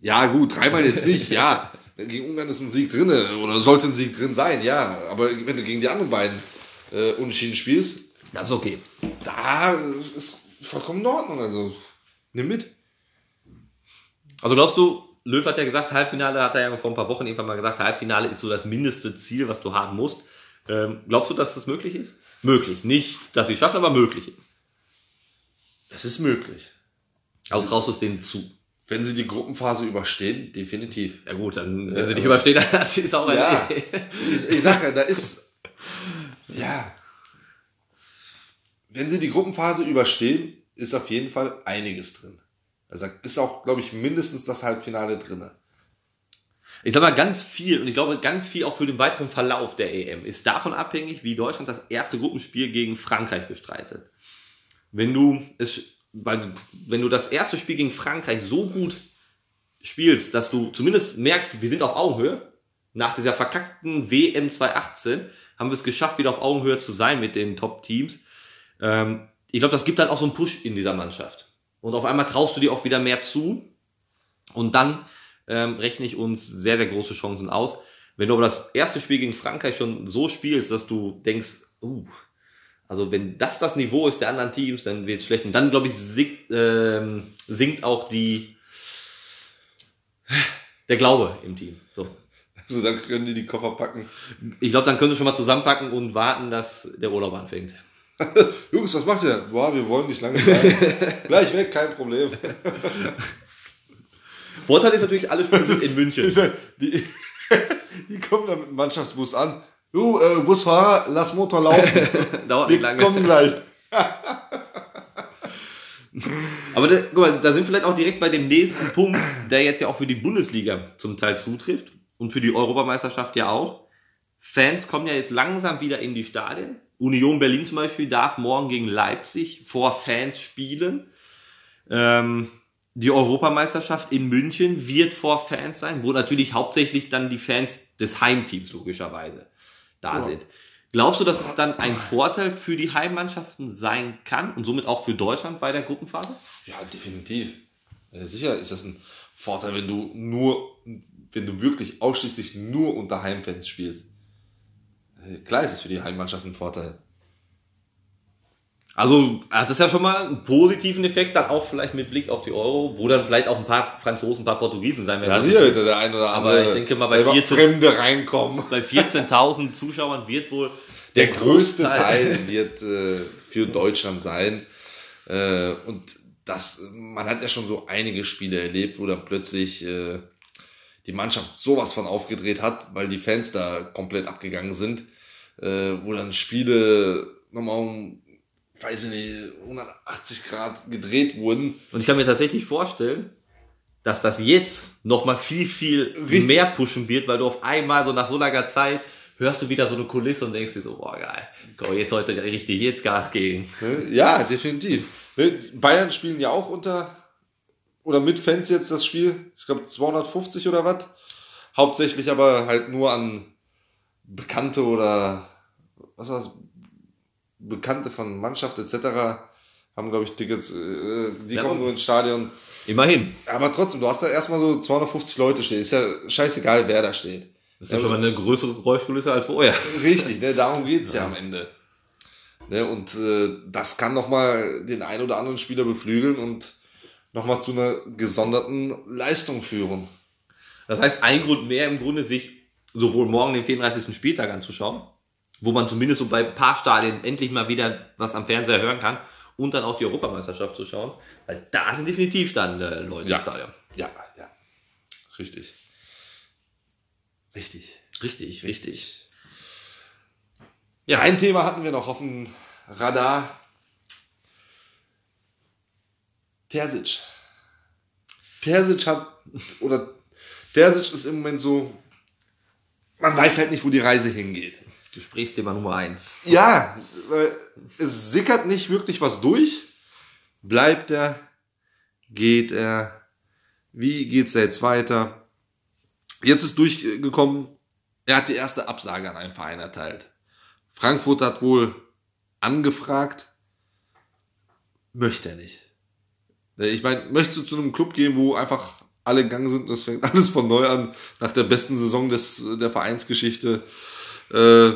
Ja, gut, dreimal jetzt nicht, ja. Gegen Ungarn ist ein Sieg drinne oder sollte ein Sieg drin sein, ja. Aber wenn du gegen die anderen beiden äh, unentschieden spielst, Das ist okay. da ist vollkommen in Ordnung. Also nimm mit. Also glaubst du, Löw hat ja gesagt, Halbfinale hat er ja vor ein paar Wochen irgendwann mal gesagt, Halbfinale ist so das mindeste Ziel, was du haben musst. Ähm, glaubst du, dass das möglich ist? Möglich. Nicht, dass sie es schaffen, aber möglich ist. Das ist möglich. Also traust du es denen zu. Wenn sie die Gruppenphase überstehen, definitiv. Ja gut, dann, wenn Ja, sie nicht überstehen, dann ist es auch ein Ja. Ich, ich sag ja, da ist. Ja. Wenn sie die Gruppenphase überstehen, ist auf jeden Fall einiges drin. Also ist auch, glaube ich, mindestens das Halbfinale drinne. Ich sag mal, ganz viel, und ich glaube, ganz viel auch für den weiteren Verlauf der EM ist davon abhängig, wie Deutschland das erste Gruppenspiel gegen Frankreich bestreitet. Wenn du es, weil, wenn du das erste Spiel gegen Frankreich so gut spielst, dass du zumindest merkst, wir sind auf Augenhöhe, nach dieser verkackten WM 2018 haben wir es geschafft, wieder auf Augenhöhe zu sein mit den Top-Teams. Ähm, ich glaube, das gibt dann auch so einen Push in dieser Mannschaft. Und auf einmal traust du dir auch wieder mehr zu. Und dann ähm, rechne ich uns sehr, sehr große Chancen aus. Wenn du aber das erste Spiel gegen Frankreich schon so spielst, dass du denkst, uh, Also wenn das das Niveau ist der anderen Teams, dann wird es schlecht. Und dann, glaube ich, sinkt, ähm, sinkt auch die der Glaube im Team. So. Also dann können die die Koffer packen. Ich glaube, dann können sie schon mal zusammenpacken und warten, dass der Urlaub anfängt. Jungs, was macht ihr? Boah, wir wollen nicht lange bleiben. Gleich weg, kein Problem. Vorteil ist natürlich, alle Spiele sind in München. Die, die kommen dann mit dem Mannschaftsbus an. Du, äh, Busfahrer, lass Motor laufen. Dauert nicht Wir lange. kommen gleich. Aber da, guck mal, da sind wir vielleicht auch direkt bei dem nächsten Punkt, der jetzt ja auch für die Bundesliga zum Teil zutrifft und für die Europameisterschaft ja auch. Fans kommen ja jetzt langsam wieder in die Stadien. Union Berlin zum Beispiel darf morgen gegen Leipzig vor Fans spielen. Ähm, die Europameisterschaft in München wird vor Fans sein, wo natürlich hauptsächlich dann die Fans des Heimteams logischerweise da Ja. sind. Glaubst du, dass es dann ein Vorteil für die Heimmannschaften sein kann und somit auch für Deutschland bei der Gruppenphase? Ja, definitiv. Sicher ist das ein Vorteil, wenn du nur, wenn du wirklich ausschließlich nur unter Heimfans spielst. Klar ist es für die Heimmannschaft ein Vorteil. Also, das ist ja schon mal einen positiven Effekt, dann auch vielleicht mit Blick auf die Euro, wo dann vielleicht auch ein paar Franzosen, ein paar Portugiesen sein werden. Ja, sicher wird der ein oder Aber andere ich denke mal, bei selber 14 Fremde reinkommen. Bei 14.000 Zuschauern wird wohl Der größte Teil wird äh, für Deutschland sein. Äh, und das, man hat ja schon so einige Spiele erlebt, wo dann plötzlich äh, die Mannschaft sowas von aufgedreht hat, weil die Fans da komplett abgegangen sind, äh, wo dann Spiele nochmal um, weiß ich nicht, 180 Grad gedreht wurden. Und ich kann mir tatsächlich vorstellen, dass das jetzt noch mal viel, viel Richtig. mehr pushen wird, weil du auf einmal so nach so langer Zeit hörst du wieder so eine Kulisse und denkst dir so, boah, geil, komm, jetzt heute richtig, jetzt Gas geben. Ne? Ja, definitiv. Ne, Bayern spielen ja auch unter oder mit Fans jetzt das Spiel. Ich glaube 250 oder was. Hauptsächlich aber halt nur an Bekannte oder was war's? Bekannte von Mannschaft etc. haben, glaube ich, Tickets. Äh, die Ja, kommen nur ins Stadion. Immerhin. Aber trotzdem, du hast da erstmal so 250 Leute stehen. Ist ja scheißegal, wer da steht. Das ist ja schon mal eine größere Geräuschkulisse als vorher. Richtig, ne, darum geht's ja. am Ende. Ne, und äh, das kann nochmal den einen oder anderen Spieler beflügeln und nochmal zu einer gesonderten Leistung führen. Das heißt, ein Grund mehr im Grunde, sich sowohl morgen den 34. Spieltag anzuschauen, wo man zumindest so bei ein paar Stadien endlich mal wieder was am Fernseher hören kann und dann auch die Europameisterschaft zu schauen, weil da sind definitiv dann äh, Leute Ja. im Stadion. Ja, ja. Richtig. Richtig. Richtig, richtig. Ja, Ein Thema hatten wir noch auf dem Radar. Terzic. Terzic hat, oder Terzic ist im Moment so, man weiß halt nicht, wo die Reise hingeht. Gesprächsthema Nummer eins. Ja, weil es sickert nicht wirklich was durch. Bleibt er? Geht er? Wie geht's jetzt weiter? Jetzt ist durchgekommen, er hat die erste Absage an einen Verein erteilt. Frankfurt hat wohl angefragt, möchte er nicht. Ich meine, möchtest du zu einem Club gehen, wo einfach alle gegangen sind, das fängt alles von neu an, nach der besten Saison des, der Vereinsgeschichte. Äh,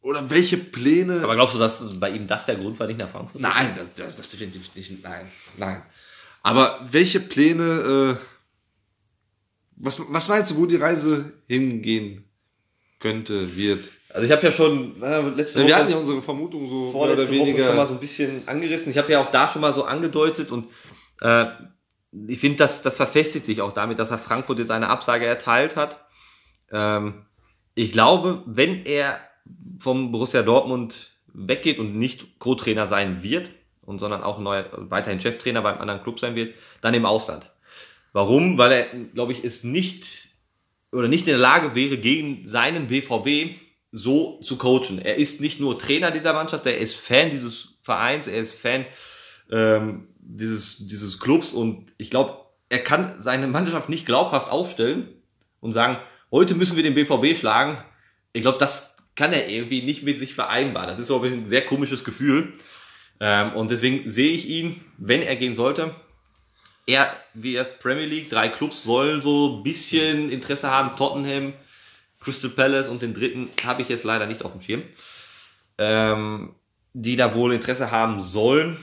oder welche Pläne? Aber glaubst du, dass bei ihm das der Grund war, nicht nach Frankfurt? nein, das, das, definitiv nicht. Nein, nein. Aber welche Pläne? Äh, was, was meinst du, wo die Reise hingehen könnte, wird? Also ich habe ja schon äh, letzte Wir hatten ja unsere Vermutung so mehr vorletzte oder Woche schon mal weniger. so ein bisschen angerissen. Ich habe ja auch da schon mal so angedeutet und äh, ich finde, das, das verfestigt sich auch damit, dass er Frankfurt jetzt eine Absage erteilt hat. Ähm, ich glaube, wenn er vom Borussia Dortmund weggeht und nicht Co-Trainer sein wird, und sondern auch neu, weiterhin Cheftrainer beim anderen Club sein wird, dann im Ausland. Warum? Weil er, glaube ich, es nicht oder nicht in der Lage wäre, gegen seinen BVB so zu coachen. Er ist nicht nur Trainer dieser Mannschaft, er ist Fan dieses Vereins, er ist Fan ähm, dieses, dieses Clubs und ich glaube, er kann seine Mannschaft nicht glaubhaft aufstellen und sagen, heute müssen wir den BVB schlagen. Ich glaube, das kann er irgendwie nicht mit sich vereinbaren. Das ist so ein sehr komisches Gefühl. Ähm, und deswegen sehe ich ihn, wenn er gehen sollte, er, wie er Premier League, drei Clubs sollen so ein bisschen Interesse haben. Tottenham, Crystal Palace und den dritten habe ich jetzt leider nicht auf dem Schirm. Ähm, die da wohl Interesse haben sollen.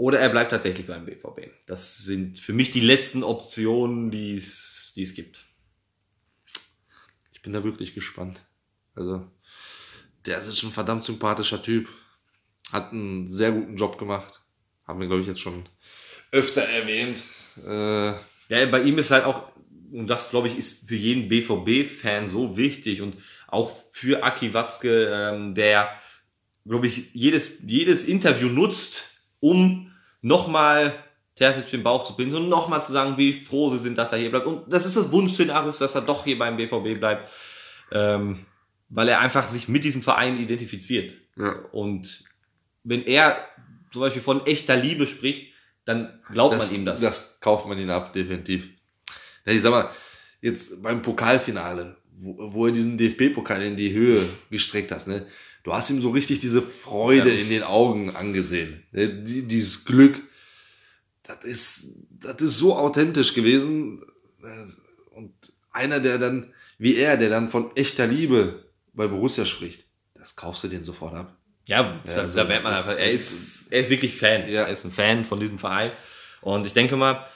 Oder er bleibt tatsächlich beim BVB. Das sind für mich die letzten Optionen, die es, die es gibt. Ich bin da wirklich gespannt. Also, der ist ein verdammt sympathischer Typ. Hat einen sehr guten Job gemacht. Haben wir, glaube ich, jetzt schon öfter erwähnt. Äh, ja, bei ihm ist halt auch, und das, glaube ich, ist für jeden BVB-Fan so wichtig und auch für Aki Watzke, ähm, der, glaube ich, jedes, jedes Interview nutzt, um nochmal Terzic den Bauch zu binden und nochmal zu sagen, wie froh sie sind, dass er hier bleibt. Und das ist das Wunschszenario, dass er doch hier beim BVB bleibt, ähm, weil er einfach sich mit diesem Verein identifiziert. Ja. Und wenn er zum Beispiel von echter Liebe spricht, dann glaubt das, man ihm das. Das kauft man ihn ab, definitiv. Ja, ich sag mal, jetzt beim Pokalfinale, wo, wo er diesen DFB-Pokal in die Höhe gestreckt hat, ne? Du hast ihm so richtig diese Freude ja. in den Augen angesehen. Dieses Glück. Das ist, das ist so authentisch gewesen. Und einer, der dann, wie er, der dann von echter Liebe bei Borussia spricht, das kaufst du den sofort ab. Ja, ja da, also, da merkt man einfach, er ist, er ist wirklich Fan. Ja. Er ist ein Fan von diesem Verein. Und ich denke mal,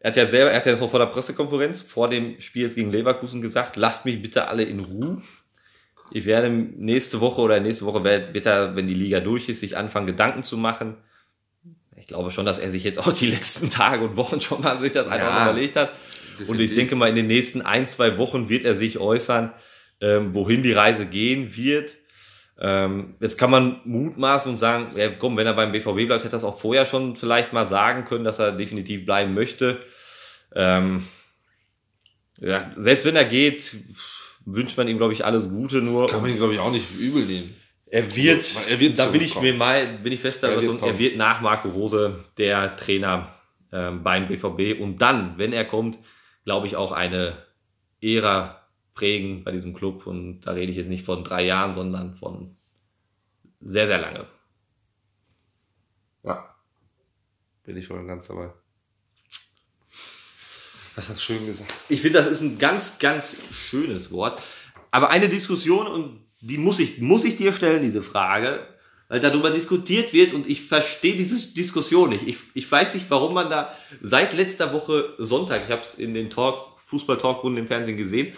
er hat ja selber, er hat ja das noch vor der Pressekonferenz, vor dem Spiel gegen Leverkusen gesagt, lasst mich bitte alle in Ruhe. Ich werde nächste Woche oder nächste Woche wird er, wenn die Liga durch ist, sich anfangen, Gedanken zu machen. Ich glaube schon, dass er sich jetzt auch die letzten Tage und Wochen schon mal sich das einfach ja, überlegt hat. Definitiv. Und ich denke mal, in den nächsten ein, zwei Wochen wird er sich äußern, ähm, wohin die Reise gehen wird. Ähm, jetzt kann man mutmaßen und sagen, ja, komm, wenn er beim BVB bleibt, hätte er das auch vorher schon vielleicht mal sagen können, dass er definitiv bleiben möchte. Ähm, ja, selbst wenn er geht, wünscht man ihm, glaube ich, alles Gute nur. Kann man ihn, glaube ich, auch nicht übel nehmen. Er wird, also, er wird da bin ich mir mal, bin ich fest er wird, er wird nach Marco Rose der Trainer ähm, beim BVB und dann, wenn er kommt, glaube ich auch eine Ära prägen bei diesem Club und da rede ich jetzt nicht von drei Jahren, sondern von sehr, sehr lange. Ja, bin ich wohl ganz dabei. Das hast du schön gesagt. Ich finde, das ist ein ganz, ganz schönes Wort. Aber eine Diskussion, und die muss ich, muss ich dir stellen, diese Frage, weil darüber diskutiert wird und ich verstehe diese Diskussion nicht. Ich, ich weiß nicht, warum man da seit letzter Woche Sonntag, ich habe es in den Talk, Fußball-Talkrunden im Fernsehen gesehen,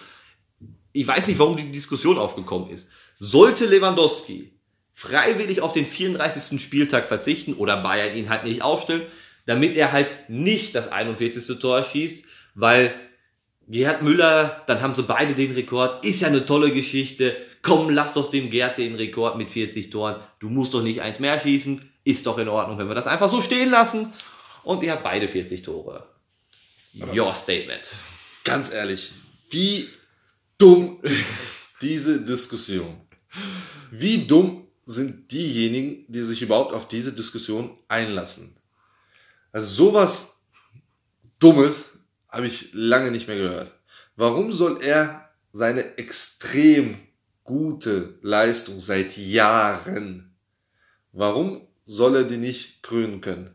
ich weiß nicht, warum die Diskussion aufgekommen ist. Sollte Lewandowski freiwillig auf den 34. Spieltag verzichten oder Bayern ihn halt nicht aufstellen, damit er halt nicht das 41. Tor schießt, weil Gerhard Müller, dann haben sie beide den Rekord, ist ja eine tolle Geschichte. Komm, lass doch dem Gerd den Rekord mit 40 Toren. Du musst doch nicht eins mehr schießen. Ist doch in Ordnung, wenn wir das einfach so stehen lassen. Und ihr habt beide 40 Tore. Your statement. Ganz ehrlich, wie dumm ist diese Diskussion? Wie dumm sind diejenigen, die sich überhaupt auf diese Diskussion einlassen? Also sowas Dummes habe ich lange nicht mehr gehört. Warum soll er seine extrem gute Leistung seit Jahren, warum soll er die nicht krönen können?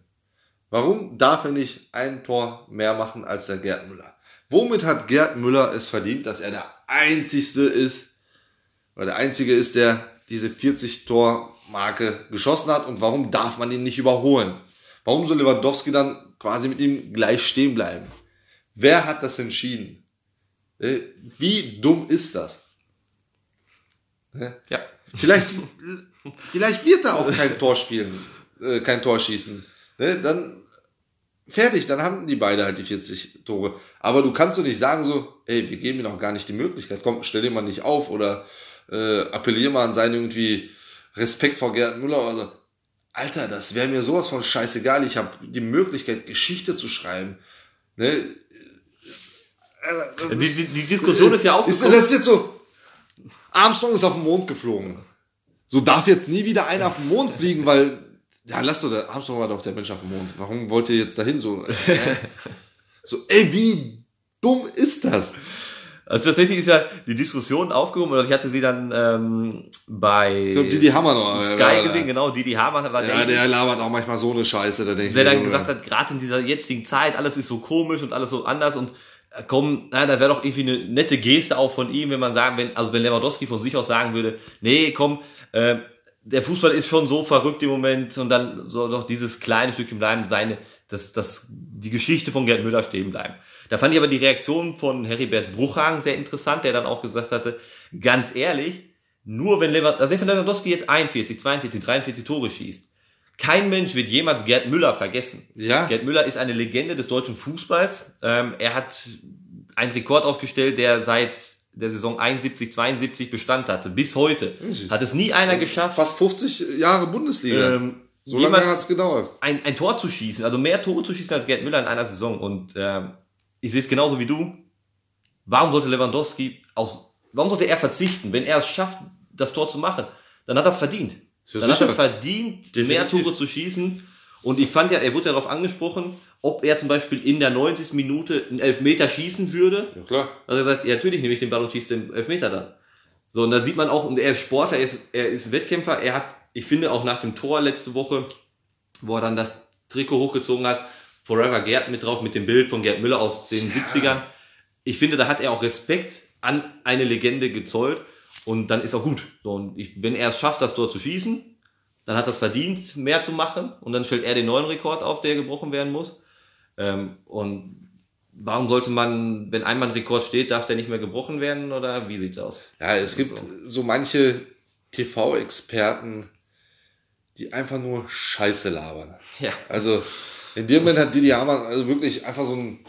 Warum darf er nicht ein Tor mehr machen als der Gerd Müller? Womit hat Gerd Müller es verdient, dass er der einzigste ist, oder der einzige ist, der diese 40 Tor Marke geschossen hat und warum darf man ihn nicht überholen? Warum soll Lewandowski dann quasi mit ihm gleich stehen bleiben? Wer hat das entschieden? Äh, wie dumm ist das? Ja. Vielleicht, vielleicht wird er auch kein Tor spielen, äh, kein Tor schießen. Dann fertig, dann haben die beide halt die 40 Tore. Aber du kannst doch nicht sagen so, ey, wir geben ihm auch gar nicht die Möglichkeit. Komm, stell dir mal nicht auf oder äh, appellier mal an seinen irgendwie Respekt vor Gerd Müller oder so. Alter, das wäre mir sowas von scheißegal. Ich habe die Möglichkeit, Geschichte zu schreiben. Ne? Die, die, die Diskussion ist ja. Ist, das ist jetzt so. Armstrong ist auf den Mond geflogen. So darf jetzt nie wieder einer auf den Mond fliegen, weil. Ja, lass doch, Armstrong war doch der Mensch auf dem Mond. Warum wollt ihr jetzt dahin so? Äh, so, ey, wie dumm ist das? Also tatsächlich ist ja die Diskussion aufgehoben, oder ich hatte sie dann ähm, bei ich glaub, Didi Hammer noch, Sky gesehen, genau, Didi Hammer war ja, der, der labert auch manchmal so eine Scheiße, der denkt Der dann gesagt hat, gerade in dieser jetzigen Zeit, alles ist so komisch und alles so anders und komm, na, da wäre doch irgendwie eine nette Geste auch von ihm, wenn man sagen, wenn, also wenn Lewandowski von sich aus sagen würde, nee, komm, äh, der Fußball ist schon so verrückt im Moment und dann soll noch dieses kleine Stückchen bleiben, seine, dass, dass die Geschichte von Gerd Müller stehen bleiben. Da fand ich aber die Reaktion von Heribert Bruchhagen sehr interessant, der dann auch gesagt hatte, ganz ehrlich, nur wenn Lewandowski, also wenn Lewandowski jetzt 41, 42, 43 Tore schießt, kein Mensch wird jemals Gerd Müller vergessen. Ja. Gerd Müller ist eine Legende des deutschen Fußballs. Ähm, er hat einen Rekord aufgestellt, der seit der Saison 71, 72 Bestand hatte. Bis heute. Hat es nie einer geschafft, Fast 50 Jahre Bundesliga. ähm, so lange jemals hat's gedauert. ein, ein Tor zu schießen, also mehr Tore zu schießen als Gerd Müller in einer Saison. Und ähm, ich sehe es genauso wie du. Warum sollte Lewandowski aus, warum sollte er verzichten, wenn er es schafft, das Tor zu machen? Dann hat er es verdient. Ja, Dann hat er sicher. verdient, mehr Definitiv. Tore zu schießen. Und ich fand ja, er wurde darauf angesprochen, ob er zum Beispiel in der 90. Minute einen Elfmeter schießen würde. Ja, klar. Also er sagt, ja, natürlich nehme ich den Ball und schieße den Elfmeter dann. So, und da sieht man auch, und er ist Sportler, er ist, er ist Wettkämpfer, er hat, ich finde auch nach dem Tor letzte Woche, wo er dann das Trikot hochgezogen hat, Forever Gerd mit drauf, mit dem Bild von Gerd Müller aus den 70ern. Ich finde, da hat er auch Respekt an eine Legende gezollt und dann ist auch gut. So, und ich, wenn er es schafft, das Tor zu schießen, dann hat er es verdient, mehr zu machen und dann stellt er den neuen Rekord auf, der gebrochen werden muss. Ähm, und warum sollte man, wenn einmal ein Rekord steht, darf der nicht mehr gebrochen werden oder wie sieht's aus? Ja, es gibt so manche TV-Experten, die einfach nur Scheiße labern. Ja. Also in dem Moment hat Didi Hamann also wirklich einfach so ein,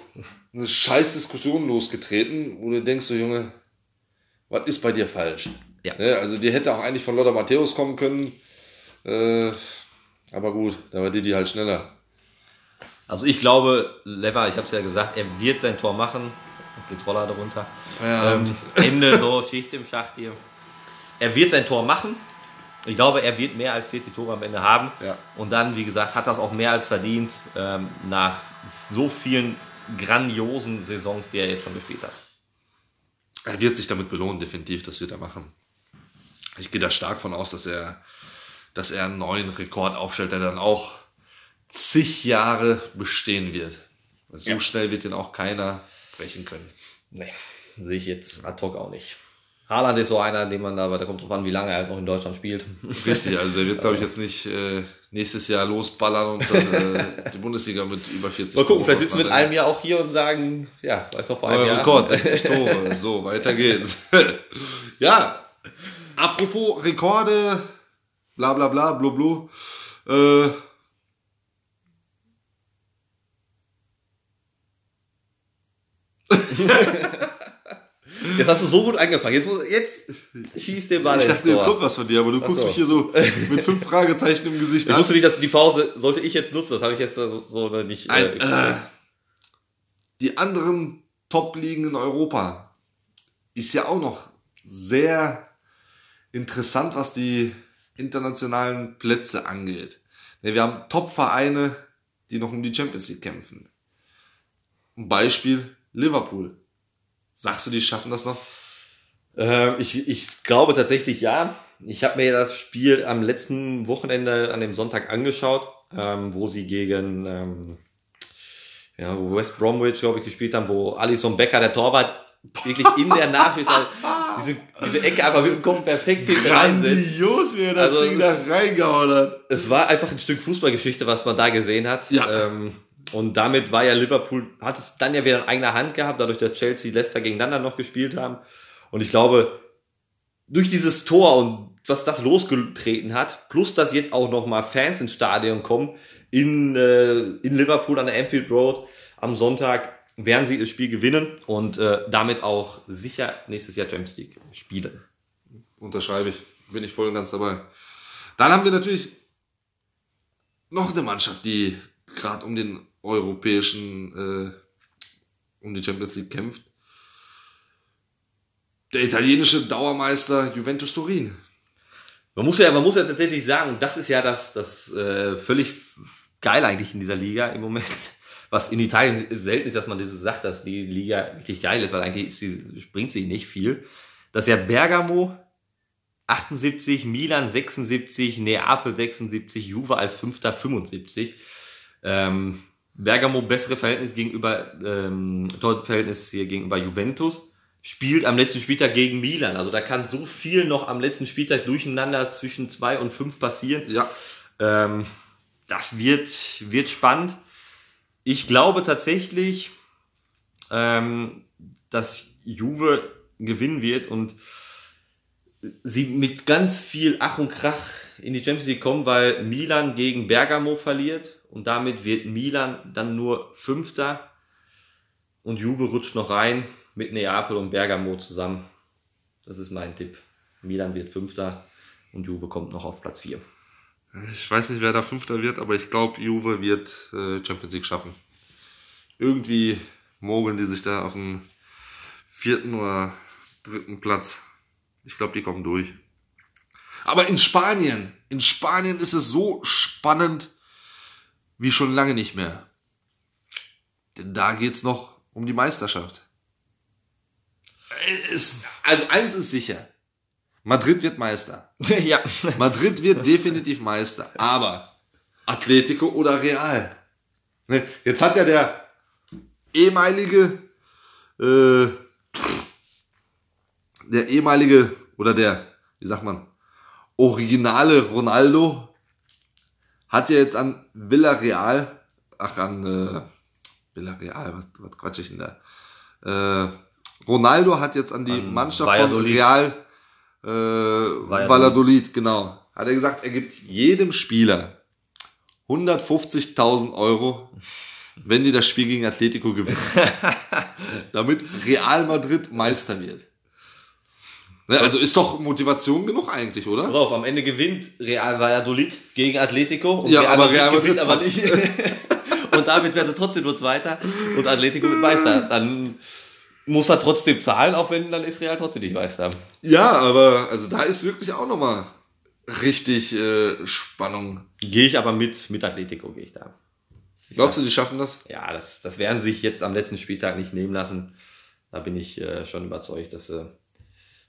eine scheiß Diskussion losgetreten, wo du denkst so, Junge, was ist bei dir falsch? Ja. Ne, also die hätte auch eigentlich von Lothar Matthäus kommen können. Äh, aber gut, da war Didi halt schneller. Also ich glaube, Lever, ich habe es ja gesagt, er wird sein Tor machen. Geht Roller darunter. Ähm, Ende so, Schicht im Schacht hier. Er wird sein Tor machen. Ich glaube, er wird mehr als 40 Tore am Ende haben. Ja. Und dann, wie gesagt, hat das auch mehr als verdient ähm, nach so vielen grandiosen Saisons, die er jetzt schon gespielt hat. Er wird sich damit belohnen, definitiv, das wird er machen. Ich gehe da stark von aus, dass er, dass er einen neuen Rekord aufstellt, der dann auch zig Jahre bestehen wird. So Ja. schnell wird den auch keiner brechen können. Nee, sehe ich jetzt ad hoc auch nicht. Haaland ist so einer, den man da, aber da kommt drauf an, wie lange er halt noch in Deutschland spielt. Richtig, also der wird, glaube ich, jetzt nicht äh, nächstes Jahr losballern und dann äh, die Bundesliga mit über 40 Mal gucken, vielleicht sitzen wir in auseinander- einem Jahr auch hier und sagen, ja, weiß noch vor einem Jahr. Rekord, 60 Tore. So, weiter geht's. ja, apropos Rekorde, bla bla bla, blu blu. Äh, Jetzt hast du so gut angefangen. Jetzt, muss, jetzt schießt den Ball ich dachte, jetzt kommt was von dir, aber du guckst so. mich hier so mit fünf Fragezeichen im Gesicht Ich an. wusste nicht, dass die Pause sollte ich jetzt nutzen. Das habe ich jetzt so, so nicht. Ein, äh, äh, die anderen Top-Ligen in Europa ist ja auch noch sehr interessant, was die internationalen Plätze angeht. Ne, Wir haben Top-Vereine, die noch um die Champions League kämpfen. Ein Beispiel Liverpool. Sagst du, die schaffen das noch? Ähm, ich, ich glaube tatsächlich ja. Ich habe mir das Spiel am letzten Wochenende an dem Sonntag angeschaut, ähm, wo sie gegen ähm, ja, wo West Bromwich, glaube ich, gespielt haben, wo Alison Becker, der Torwart, wirklich in der Nachspielzeit diese, diese Ecke einfach mit dem Kopf perfekt hinten. Grandios, wie er das Also Ding da es- reingehauen hat. Es war einfach ein Stück Fußballgeschichte, was man da gesehen hat. Ja. Ähm, und damit war ja Liverpool, hat es dann ja wieder in eigener Hand gehabt, dadurch, dass Chelsea, Leicester gegeneinander noch gespielt haben. Und ich glaube, durch dieses Tor und was das losgetreten hat, plus dass jetzt auch noch mal Fans ins Stadion kommen, in, äh, in Liverpool an der Anfield Road am Sonntag, werden sie das Spiel gewinnen und äh, damit auch sicher nächstes Jahr Champions League spielen. Unterschreibe ich. Bin ich voll und ganz dabei. Dann haben wir natürlich noch eine Mannschaft, die gerade um den europäischen, äh, um die Champions League kämpft. Der italienische Dauermeister Juventus Turin. Man muss ja, man muss ja tatsächlich sagen, das ist ja das, das äh, völlig geil eigentlich in dieser Liga im Moment. Was in Italien selten ist, dass man dieses sagt, dass die Liga richtig geil ist, weil eigentlich ist sie, springt sie nicht viel. Dass ja Bergamo 78, Milan 76, Neapel 76, Juve als Fünfter 75. Ähm, Bergamo bessere Verhältnis gegenüber, ähm, Torverhältnis hier gegenüber Juventus. spielt am letzten Spieltag gegen Milan. Also da kann so viel noch am letzten Spieltag durcheinander zwischen zwei und fünf passieren. Ja. Ähm, das wird, wird spannend. Ich glaube tatsächlich, ähm, dass Juve gewinnen wird und sie mit ganz viel Ach und Krach in die Champions League kommen, weil Milan gegen Bergamo verliert und damit wird Milan dann nur Fünfter und Juve rutscht noch rein mit Neapel und Bergamo zusammen. Das ist mein Tipp. Milan wird Fünfter und Juve kommt noch auf Platz 4. Ich weiß nicht, wer da Fünfter wird, aber ich glaube, Juve wird äh, Champions League schaffen. Irgendwie mogeln die sich da auf den vierten oder dritten Platz. Ich glaube, die kommen durch. Aber in Spanien, in Spanien ist es so spannend wie schon lange nicht mehr. Denn da geht's noch um die Meisterschaft. Es, also eins ist sicher. Madrid wird Meister. ja. Madrid wird definitiv Meister. Aber Atletico oder Real? Ne, jetzt hat ja der ehemalige, äh, der ehemalige oder der, wie sagt man, originale Ronaldo hat ja jetzt an Villarreal, ach an äh, Villarreal, was, was quatsch ich denn da? Äh, Ronaldo hat jetzt an die An Mannschaft Valladolid. von Real äh, Valladolid, genau. Hat er gesagt, er gibt jedem Spieler 150.000 Euro, wenn die das Spiel gegen Atletico gewinnen. damit Real Madrid Meister wird. Ne, also ist doch Motivation genug eigentlich, oder? Drauf, am Ende gewinnt Real Valladolid gegen Atletico und Ja, aber Madrid Real Madrid gewinnt aber nicht. und damit werden sie trotzdem nur Zweiter und Atletico wird Meister. Dann muss er trotzdem zahlen, auch wenn dann ist Real trotzdem nicht Meister. Ja, aber also da ist wirklich auch nochmal richtig äh, Spannung. Gehe ich aber mit, mit Atletico gehe ich da. Glaubst du, die schaffen das? Ja, das, das werden sie sich jetzt am letzten Spieltag nicht nehmen lassen. Da bin ich äh, schon überzeugt, dass sie,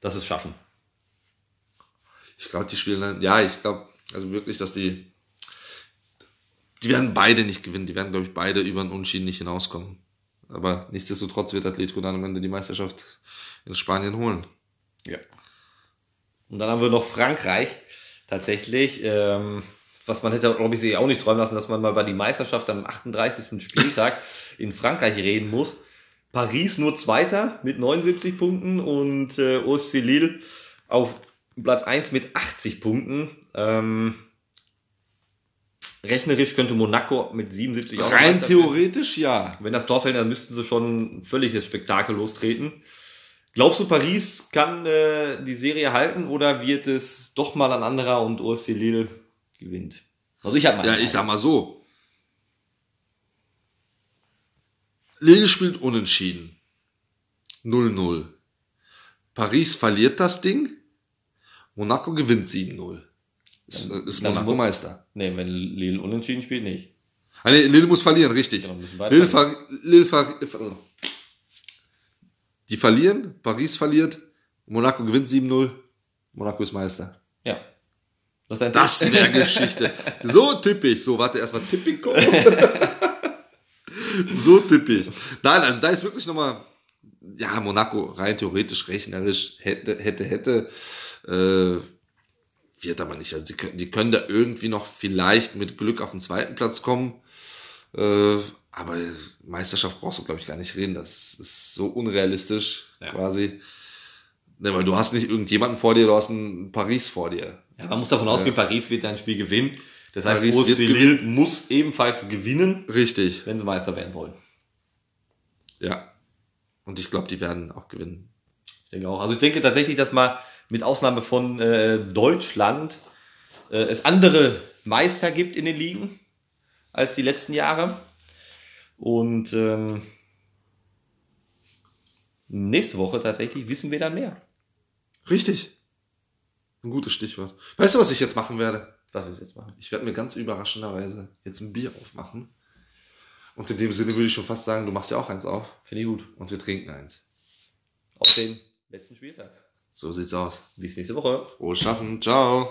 dass sie es schaffen. Ich glaube, die spielen dann, ja, ich glaube, also wirklich, dass die, die werden beide nicht gewinnen. Die werden, glaube ich, beide über den Unschieden nicht hinauskommen. Aber nichtsdestotrotz wird Atletico dann am Ende die Meisterschaft in Spanien holen. Ja. Und dann haben wir noch Frankreich. Tatsächlich, ähm, was man hätte, glaube ich, sich auch nicht träumen lassen, dass man mal bei die Meisterschaft am 38. Spieltag in Frankreich reden muss. Paris nur Zweiter mit 79 Punkten und äh, OSC Lille auf Platz 1 mit 80 Punkten. Ähm, rechnerisch könnte Monaco mit 77 auch Rein theoretisch ja. Wenn das Tor fällt, dann müssten sie schon ein völliges Spektakel lostreten. Glaubst du, Paris kann äh, die Serie halten oder wird es doch mal ein anderer und OSC Lille gewinnt? Also ich habe mal. Ja, ich sag mal so. Lille spielt unentschieden. 0-0. Paris verliert das Ding. Monaco gewinnt 7-0. Ist, ist dann Monaco mu- Meister. Nee, wenn Lille unentschieden spielt, nicht. Ah, nee, Lille muss verlieren, richtig. Genau, Lille, ver Lille ver ver Die verlieren, Paris verliert, Monaco gewinnt 7-0, Monaco ist Meister. Ja. Das ist Das wäre Geschichte. So tippig. So, warte, erstmal Tippiko. so tippig. Nein, also da ist wirklich nochmal, ja, Monaco rein theoretisch, rechnerisch, hätte, hätte, hätte, äh, wird aber nicht. Also die, können- die können da irgendwie noch vielleicht mit Glück auf den zweiten Platz kommen. Äh, aber Meisterschaft brauchst du, glaube ich, gar nicht reden. Das ist so unrealistisch, Ja. quasi. Ne, weil du hast nicht irgendjemanden vor dir, du hast einen Paris vor dir. Ja, man muss davon ausgehen, Paris wird ein Spiel gewinnen. Das heißt, Paris OSC Lille muss ebenfalls gewinnen, Richtig. wenn sie Meister werden wollen. Ja. Und ich glaube, die werden auch gewinnen. Ich denke auch. Also ich denke tatsächlich, dass mal mit Ausnahme von äh, Deutschland äh, es andere Meister gibt in den Ligen als die letzten Jahre. Und ähm, nächste Woche tatsächlich wissen wir dann mehr. Richtig. Ein gutes Stichwort. Weißt du, was ich jetzt machen werde? Was wir jetzt machen. Ich werde mir ganz überraschenderweise jetzt ein Bier aufmachen. Und in dem Sinne würde ich schon fast sagen, du machst ja auch eins auf. Finde ich gut. Und wir trinken eins. Auf den letzten Spieltag. So sieht's aus. Bis nächste Woche. Frohes Schaffen. Ciao.